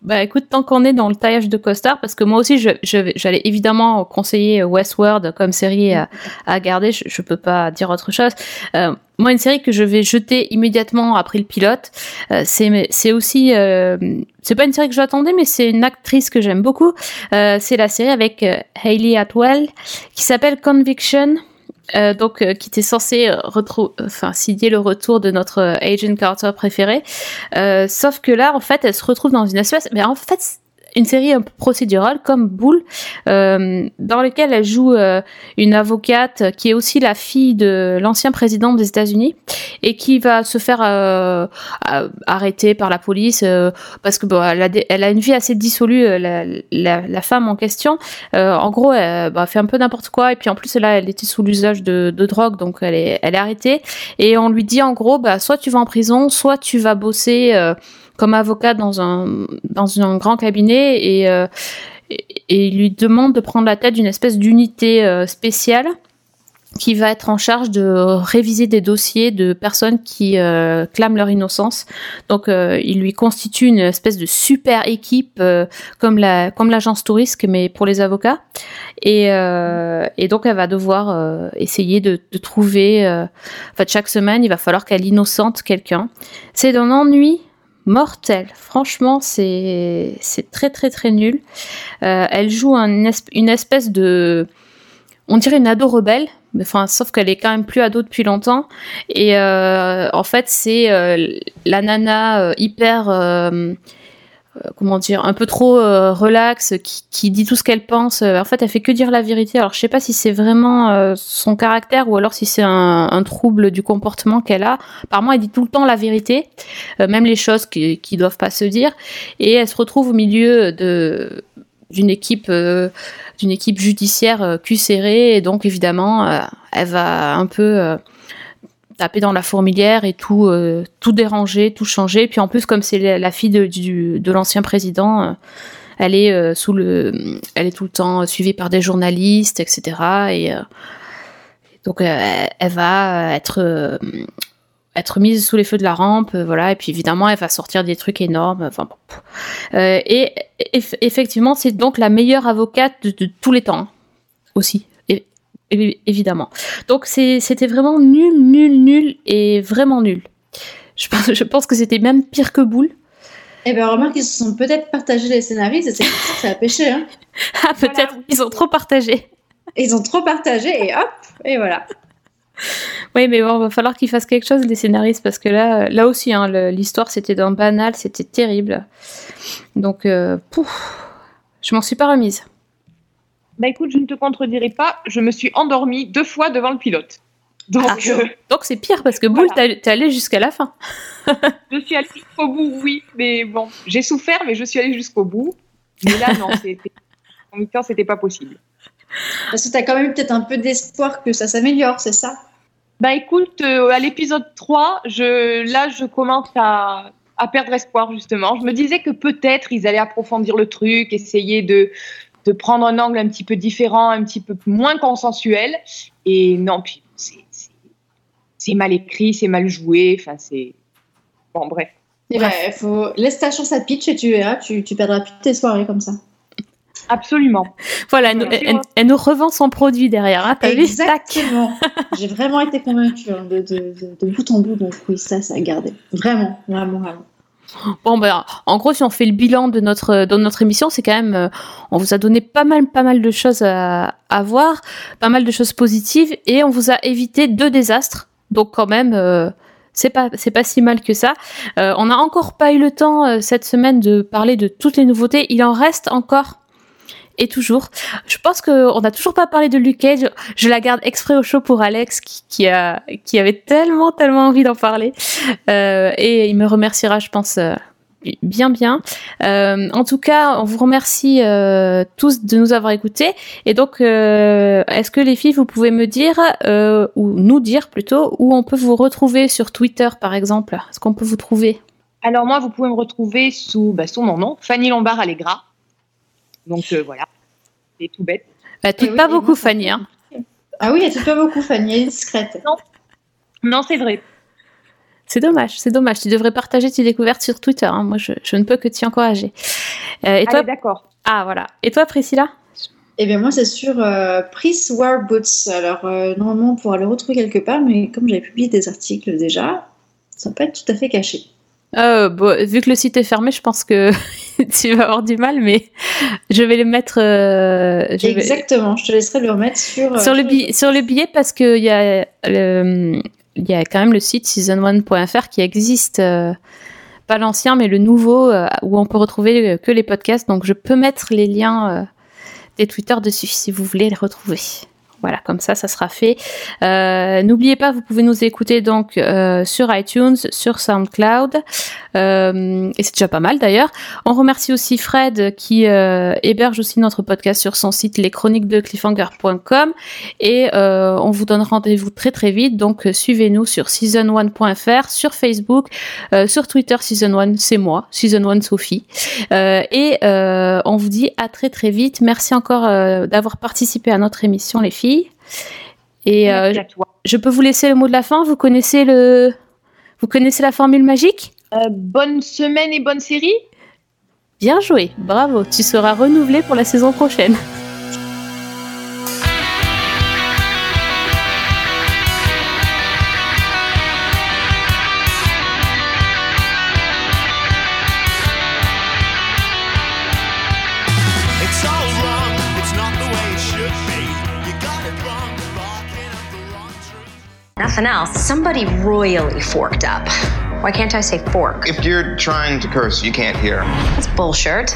Bah écoute, tant qu'on est dans le taillage de costard, parce que moi aussi, j'allais évidemment conseiller Westworld comme série à, garder, je, je peux pas dire autre chose. Euh, moi, une série que je vais jeter immédiatement après le pilote, euh, c'est aussi euh, c'est pas une série que j'attendais, mais c'est une actrice que j'aime beaucoup. Euh, c'est la série avec euh, Hayley Atwell qui s'appelle Conviction. Euh, donc euh, qui était censé enfin signer le retour de notre euh, Agent Carter préféré. sauf que là, en fait, elle se retrouve dans une espèce, mais en fait, une série un peu procédurale comme Bull, euh, dans laquelle elle joue euh, une avocate qui est aussi la fille de l'ancien président des États-Unis et qui va se faire euh, arrêter par la police euh, parce que bon, elle, a elle, a une vie assez dissolue, la, la, la femme en question. en gros, elle bah, fait un peu n'importe quoi et puis en plus là, elle était sous l'usage de, de, drogue, donc elle est, elle est arrêtée et on lui dit en gros, bah, soit tu vas en prison, soit tu vas bosser comme avocat dans un, dans un grand cabinet et, euh, et, il lui demande de prendre la tête d'une espèce d'unité euh, spéciale qui va être en charge de réviser des dossiers de personnes qui euh, clament leur innocence. Donc, il lui constitue une espèce de super équipe comme la comme l'agence touriste, mais pour les avocats. Et, et donc, elle va devoir essayer de, de trouver. en fait, chaque semaine, il va falloir qu'elle innocente quelqu'un. C'est d'un ennui mortel. Franchement, c'est très très très nul. Euh, elle joue un une espèce de, on dirait une ado rebelle, mais enfin sauf qu'elle est quand même plus ado depuis longtemps. Et euh, en fait, c'est euh, la nana hyper comment dire, un peu trop euh, relax, qui, qui, dit tout ce qu'elle pense. Euh, en fait, elle fait que dire la vérité. Alors, je sais pas si c'est vraiment son caractère ou alors si c'est un, un, trouble du comportement qu'elle a. Apparemment, elle dit tout le temps la vérité, même les choses qui, qui doivent pas se dire. Et elle se retrouve au milieu de d'une équipe d'une équipe judiciaire cul et donc évidemment elle va un peu taper dans la fourmilière et tout, euh, tout déranger, tout changer. Puis en plus, comme c'est la fille de, l'ancien président, euh, elle est euh, sous le, elle est tout le temps suivie par des journalistes, etc. Et donc elle va être être mise sous les feux de la rampe, euh, voilà. Et puis évidemment, elle va sortir des trucs énormes. Euh, et eff- effectivement, c'est donc la meilleure avocate de, de tous les temps hein, aussi. Évidemment. Donc c'était vraiment nul, nul, nul et vraiment nul. Je pense, je pense que c'était même pire que Boule. Eh ben, remarque, ils se sont peut-être partagés les scénaristes et c'est pour ça que ça a pêché. Hein. Ah, peut-être ils ont trop partagé. Ils ont trop partagé et hop, et voilà. Oui, mais bon, va falloir qu'ils fassent quelque chose, les scénaristes, parce que là, là aussi, hein, l'histoire, c'était d'un banal, c'était terrible. Donc, euh, pouf, je m'en suis pas remise. Bah écoute, je ne te contredirai pas, je me suis endormie deux fois devant le pilote. Donc, Ah. euh, c'est pire, parce que Boule, t'es t'es allé jusqu'à la fin. je suis allée jusqu'au bout, oui, mais bon, j'ai souffert, mais je suis allée jusqu'au bout. Mais là, non, c'était en mi-temps, c'était pas possible. Parce que tu as quand même peut-être un peu d'espoir que ça s'améliore, c'est ça? Bah écoute, euh, à l'épisode 3, je, là, je commence à, à perdre espoir, justement. Je me disais que peut-être ils allaient approfondir le truc, essayer de, de prendre un angle un petit peu différent, un petit peu moins consensuel. Et non, puis c'est- mal écrit, c'est mal joué, enfin, c'est. Bon, bref. Ben, faut... Laisse ta chance à Pitch et tu verras, tu, tu perdras plus tes soirées comme ça. Absolument. Voilà, elle, nous- Voilà. elle- elle nous revend son produit derrière. Hein, T'as vu Tac. Exactement. J'ai vraiment été convaincue hein, de, de, de, de bout en bout, donc oui, ça, ça a gardé. Vraiment, vraiment, vraiment. Bon, ben, en gros, si on fait le bilan de notre, de notre émission, c'est quand même, euh, on vous a donné pas mal, pas mal de choses à, voir, pas mal de choses positives, et on vous a évité deux désastres. Donc, quand même, euh, c'est pas, c'est pas si mal que ça. Euh, on n'a encore pas eu le temps cette semaine de parler de toutes les nouveautés. Il en reste encore. Et toujours. Je pense qu'on n'a toujours pas parlé de Luke. Je la garde exprès au chaud pour Alex qui, a, qui avait tellement, tellement envie d'en parler. Euh, et il me remerciera, je pense, euh, bien, bien. Euh, en tout cas, on vous remercie tous de nous avoir écoutés. Et donc, est-ce que les filles, vous pouvez me dire, ou nous dire plutôt, où on peut vous retrouver sur Twitter, par exemple? Est-ce qu'on peut vous trouver? Alors moi, vous pouvez me retrouver sous, bah, sous mon nom, Fanny Lombard Allegra. Donc euh, voilà, c'est tout bête. bah, Tweet oui, pas beaucoup, Fanny. Hein. Ah oui, elle est pas beaucoup, Fanny, elle est discrète. Non, c'est vrai. C'est dommage, c'est dommage. Tu devrais partager tes découvertes sur Twitter. hein. Moi, je, je ne peux que t'y encourager. Euh, et toi d'accord. Ah, voilà. Et toi, Priscilla? Eh bien, moi, c'est sur euh, Pris War Boots. Alors, euh, normalement, on pourra le retrouver quelque part, mais comme j'avais publié des articles déjà, ça peut être tout à fait caché. Euh, bon, vu que le site est fermé, je pense que tu vas avoir du mal, mais je vais le mettre euh, je vais- Exactement, je te laisserai le remettre sur. euh, sur, le billet, sur le billet parce qu'il y, a le- il y a quand même le site season1.fr qui existe, euh, pas l'ancien, mais le nouveau, où on peut retrouver que les podcasts. Donc je peux mettre les liens des Twitter dessus si vous voulez les retrouver. Voilà, comme ça, ça sera fait. Euh, N'oubliez pas, vous pouvez nous écouter donc euh, sur iTunes, sur SoundCloud, euh, et c'est déjà pas mal d'ailleurs. On remercie aussi Fred qui héberge aussi notre podcast sur son site leschroniquesdecliffhanger.com et on vous donne rendez-vous très très vite. Donc suivez-nous sur season1.fr, sur Facebook, sur Twitter season1 c'est moi, season1 Sophie, Euh, et on vous dit à très très vite. Merci encore d'avoir participé à notre émission les filles. Et euh, je peux vous laisser le mot de la fin? Vous connaissez le, vous connaissez la formule magique? Euh, bonne semaine et bonne série. Bien joué, bravo. Tu seras renouvelé pour la saison prochaine. Nothing else. Somebody royally forked up. Why can't I say fork? If you're trying to curse, you can't hear. That's bullshit.